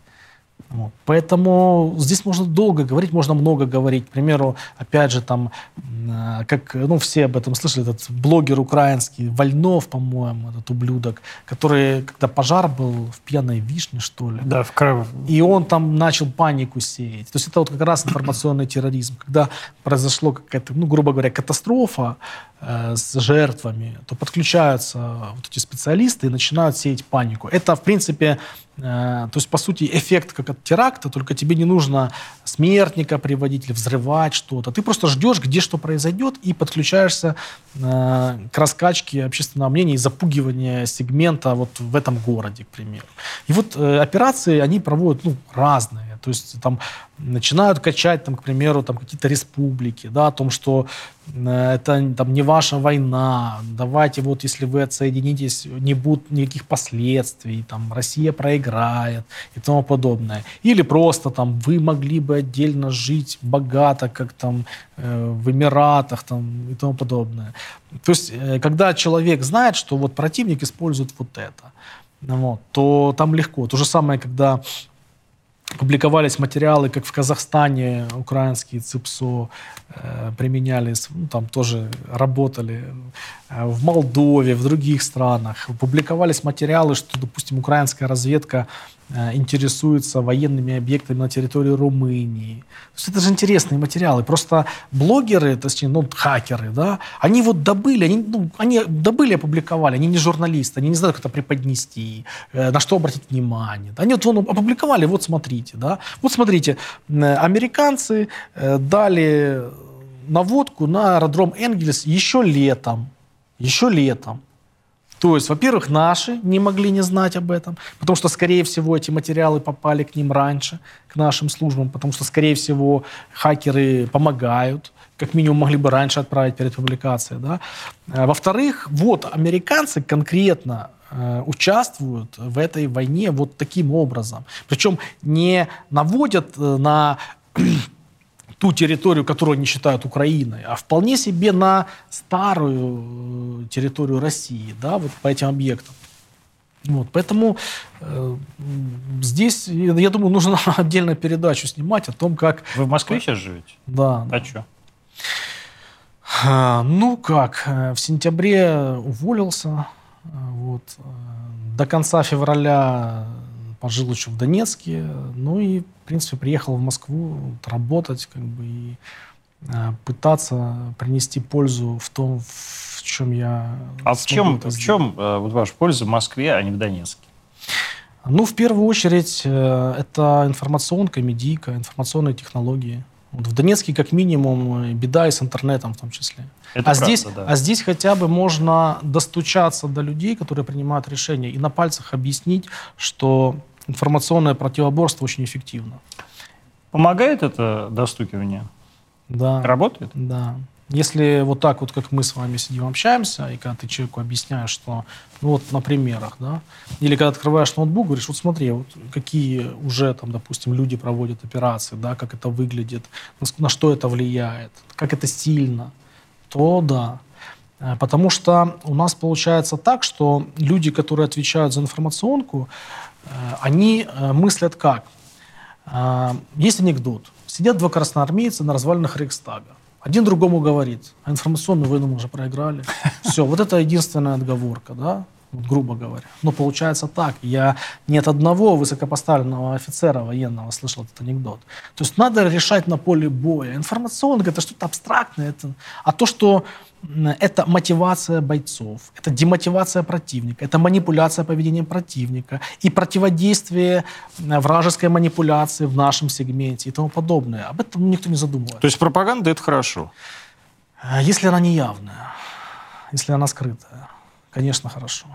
S2: Вот. Поэтому здесь можно долго говорить, можно много говорить. К примеру, опять же, там, э, как, ну, все об этом слышали, этот блогер украинский, Вольнов, по-моему, этот ублюдок, который, когда пожар был в пьяной вишне, что ли.
S1: Да, в Крым.
S2: И он там начал панику сеять. То есть это вот как раз информационный терроризм. Когда произошло какая-то, ну, грубо говоря, катастрофа, с жертвами, то подключаются вот эти специалисты и начинают сеять панику. Это, в принципе, э, то есть, по сути, эффект как от теракта, только тебе не нужно смертника приводить или взрывать что-то. Ты просто ждешь, где что произойдет, и подключаешься э, к раскачке общественного мнения и запугивания сегмента вот в этом городе, к примеру. И вот операции, они проводят ну, разные. То есть там начинают качать, там, к примеру, там какие-то республики, да, о том, что э, это там не ваша война, давайте вот если вы отсоединитесь, не будет никаких последствий, там Россия проиграет и тому подобное. Или просто там вы могли бы отдельно жить богато, как там э, в Эмиратах там и тому подобное. То есть э, когда человек знает, что вот противник использует вот это, вот, то там легко. То же самое, когда публиковались материалы, как в Казахстане украинские ЦИПСО э, применялись, ну, там тоже работали, э, в Молдове, в других странах. Публиковались материалы, что, допустим, украинская разведка Э, интересуются военными объектами на территории Румынии. То есть это же интересные материалы. Просто блогеры, точнее, ну, хакеры, да, они вот добыли, они, ну, они добыли, опубликовали, они не журналисты, они не знают, как это преподнести, э, на что обратить внимание. Они вот вон, опубликовали, вот смотрите, да. Вот смотрите, э, американцы дали наводку на аэродром Энгельс еще летом, еще летом. То есть, во-первых, наши не могли не знать об этом, потому что, скорее всего, эти материалы попали к ним раньше, к нашим службам, потому что, скорее всего, хакеры помогают, как минимум могли бы раньше отправить перед публикацией. Да? А, во-вторых, вот американцы конкретно э, участвуют в этой войне вот таким образом. Причем не наводят э, на ту территорию, которую они считают Украиной, а вполне себе на старую э, территорию России, да, вот по этим объектам. Вот, поэтому э, здесь, я думаю, нужно отдельную передачу снимать о том, как...
S1: Вы в Москве сейчас живете?
S2: Да.
S1: А что?
S2: А, ну как, э, в сентябре уволился, э, вот, до конца февраля пожил еще в Донецке, ну и, в принципе, приехал в Москву работать, как бы, и э, пытаться принести пользу в том, в чем я
S1: А в чем, в чем э, вот ваша польза в Москве, а не в Донецке?
S2: Ну, в первую очередь, э, это информационка, медийка, информационные технологии. Вот в Донецке, как минимум, беда и с интернетом в том числе. Это а, правда, здесь, да. а здесь хотя бы можно достучаться до людей, которые принимают решения, и на пальцах объяснить, что информационное противоборство очень эффективно.
S1: Помогает это достукивание?
S2: Да.
S1: Работает?
S2: Да. Если вот так вот, как мы с вами сидим, общаемся, и когда ты человеку объясняешь, что, ну вот на примерах, да, или когда открываешь ноутбук, говоришь, вот смотри, вот какие уже там, допустим, люди проводят операции, да, как это выглядит, на, что это влияет, как это сильно, то да. Э, потому что у нас получается так, что люди, которые отвечают за информационку, они э, мыслят как? Есть анекдот. Сидят два красноармейца на развалинах Рейхстага. Один другому говорит, а информационную войну мы уже проиграли. Все, вот это единственная отговорка, да, вот, грубо говоря. Но получается так. Я не от одного высокопоставленного офицера военного слышал этот анекдот. То есть надо решать на поле боя. Информационка – это что-то абстрактное. Это... А то, что это мотивация бойцов, это демотивация противника, это манипуляция поведением противника и противодействие вражеской манипуляции в нашем сегменте и тому подобное. Об этом никто не задумывается.
S1: То есть пропаганда – это хорошо?
S2: А, если она не явная, если она скрытая, конечно, хорошо.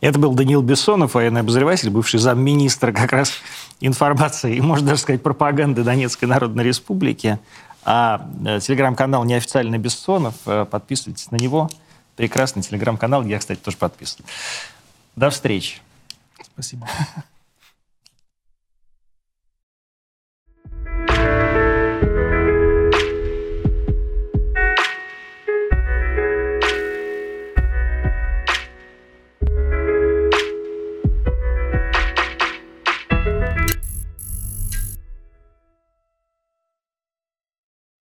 S1: Это был Даниил Бессонов, военный обозреватель, бывший замминистра как раз информации и, можно даже сказать, пропаганды Донецкой Народной Республики. А э, телеграм-канал неофициальный Бессонов, э, подписывайтесь на него. Прекрасный телеграм-канал, я, кстати, тоже подписан. До встречи.
S2: Спасибо.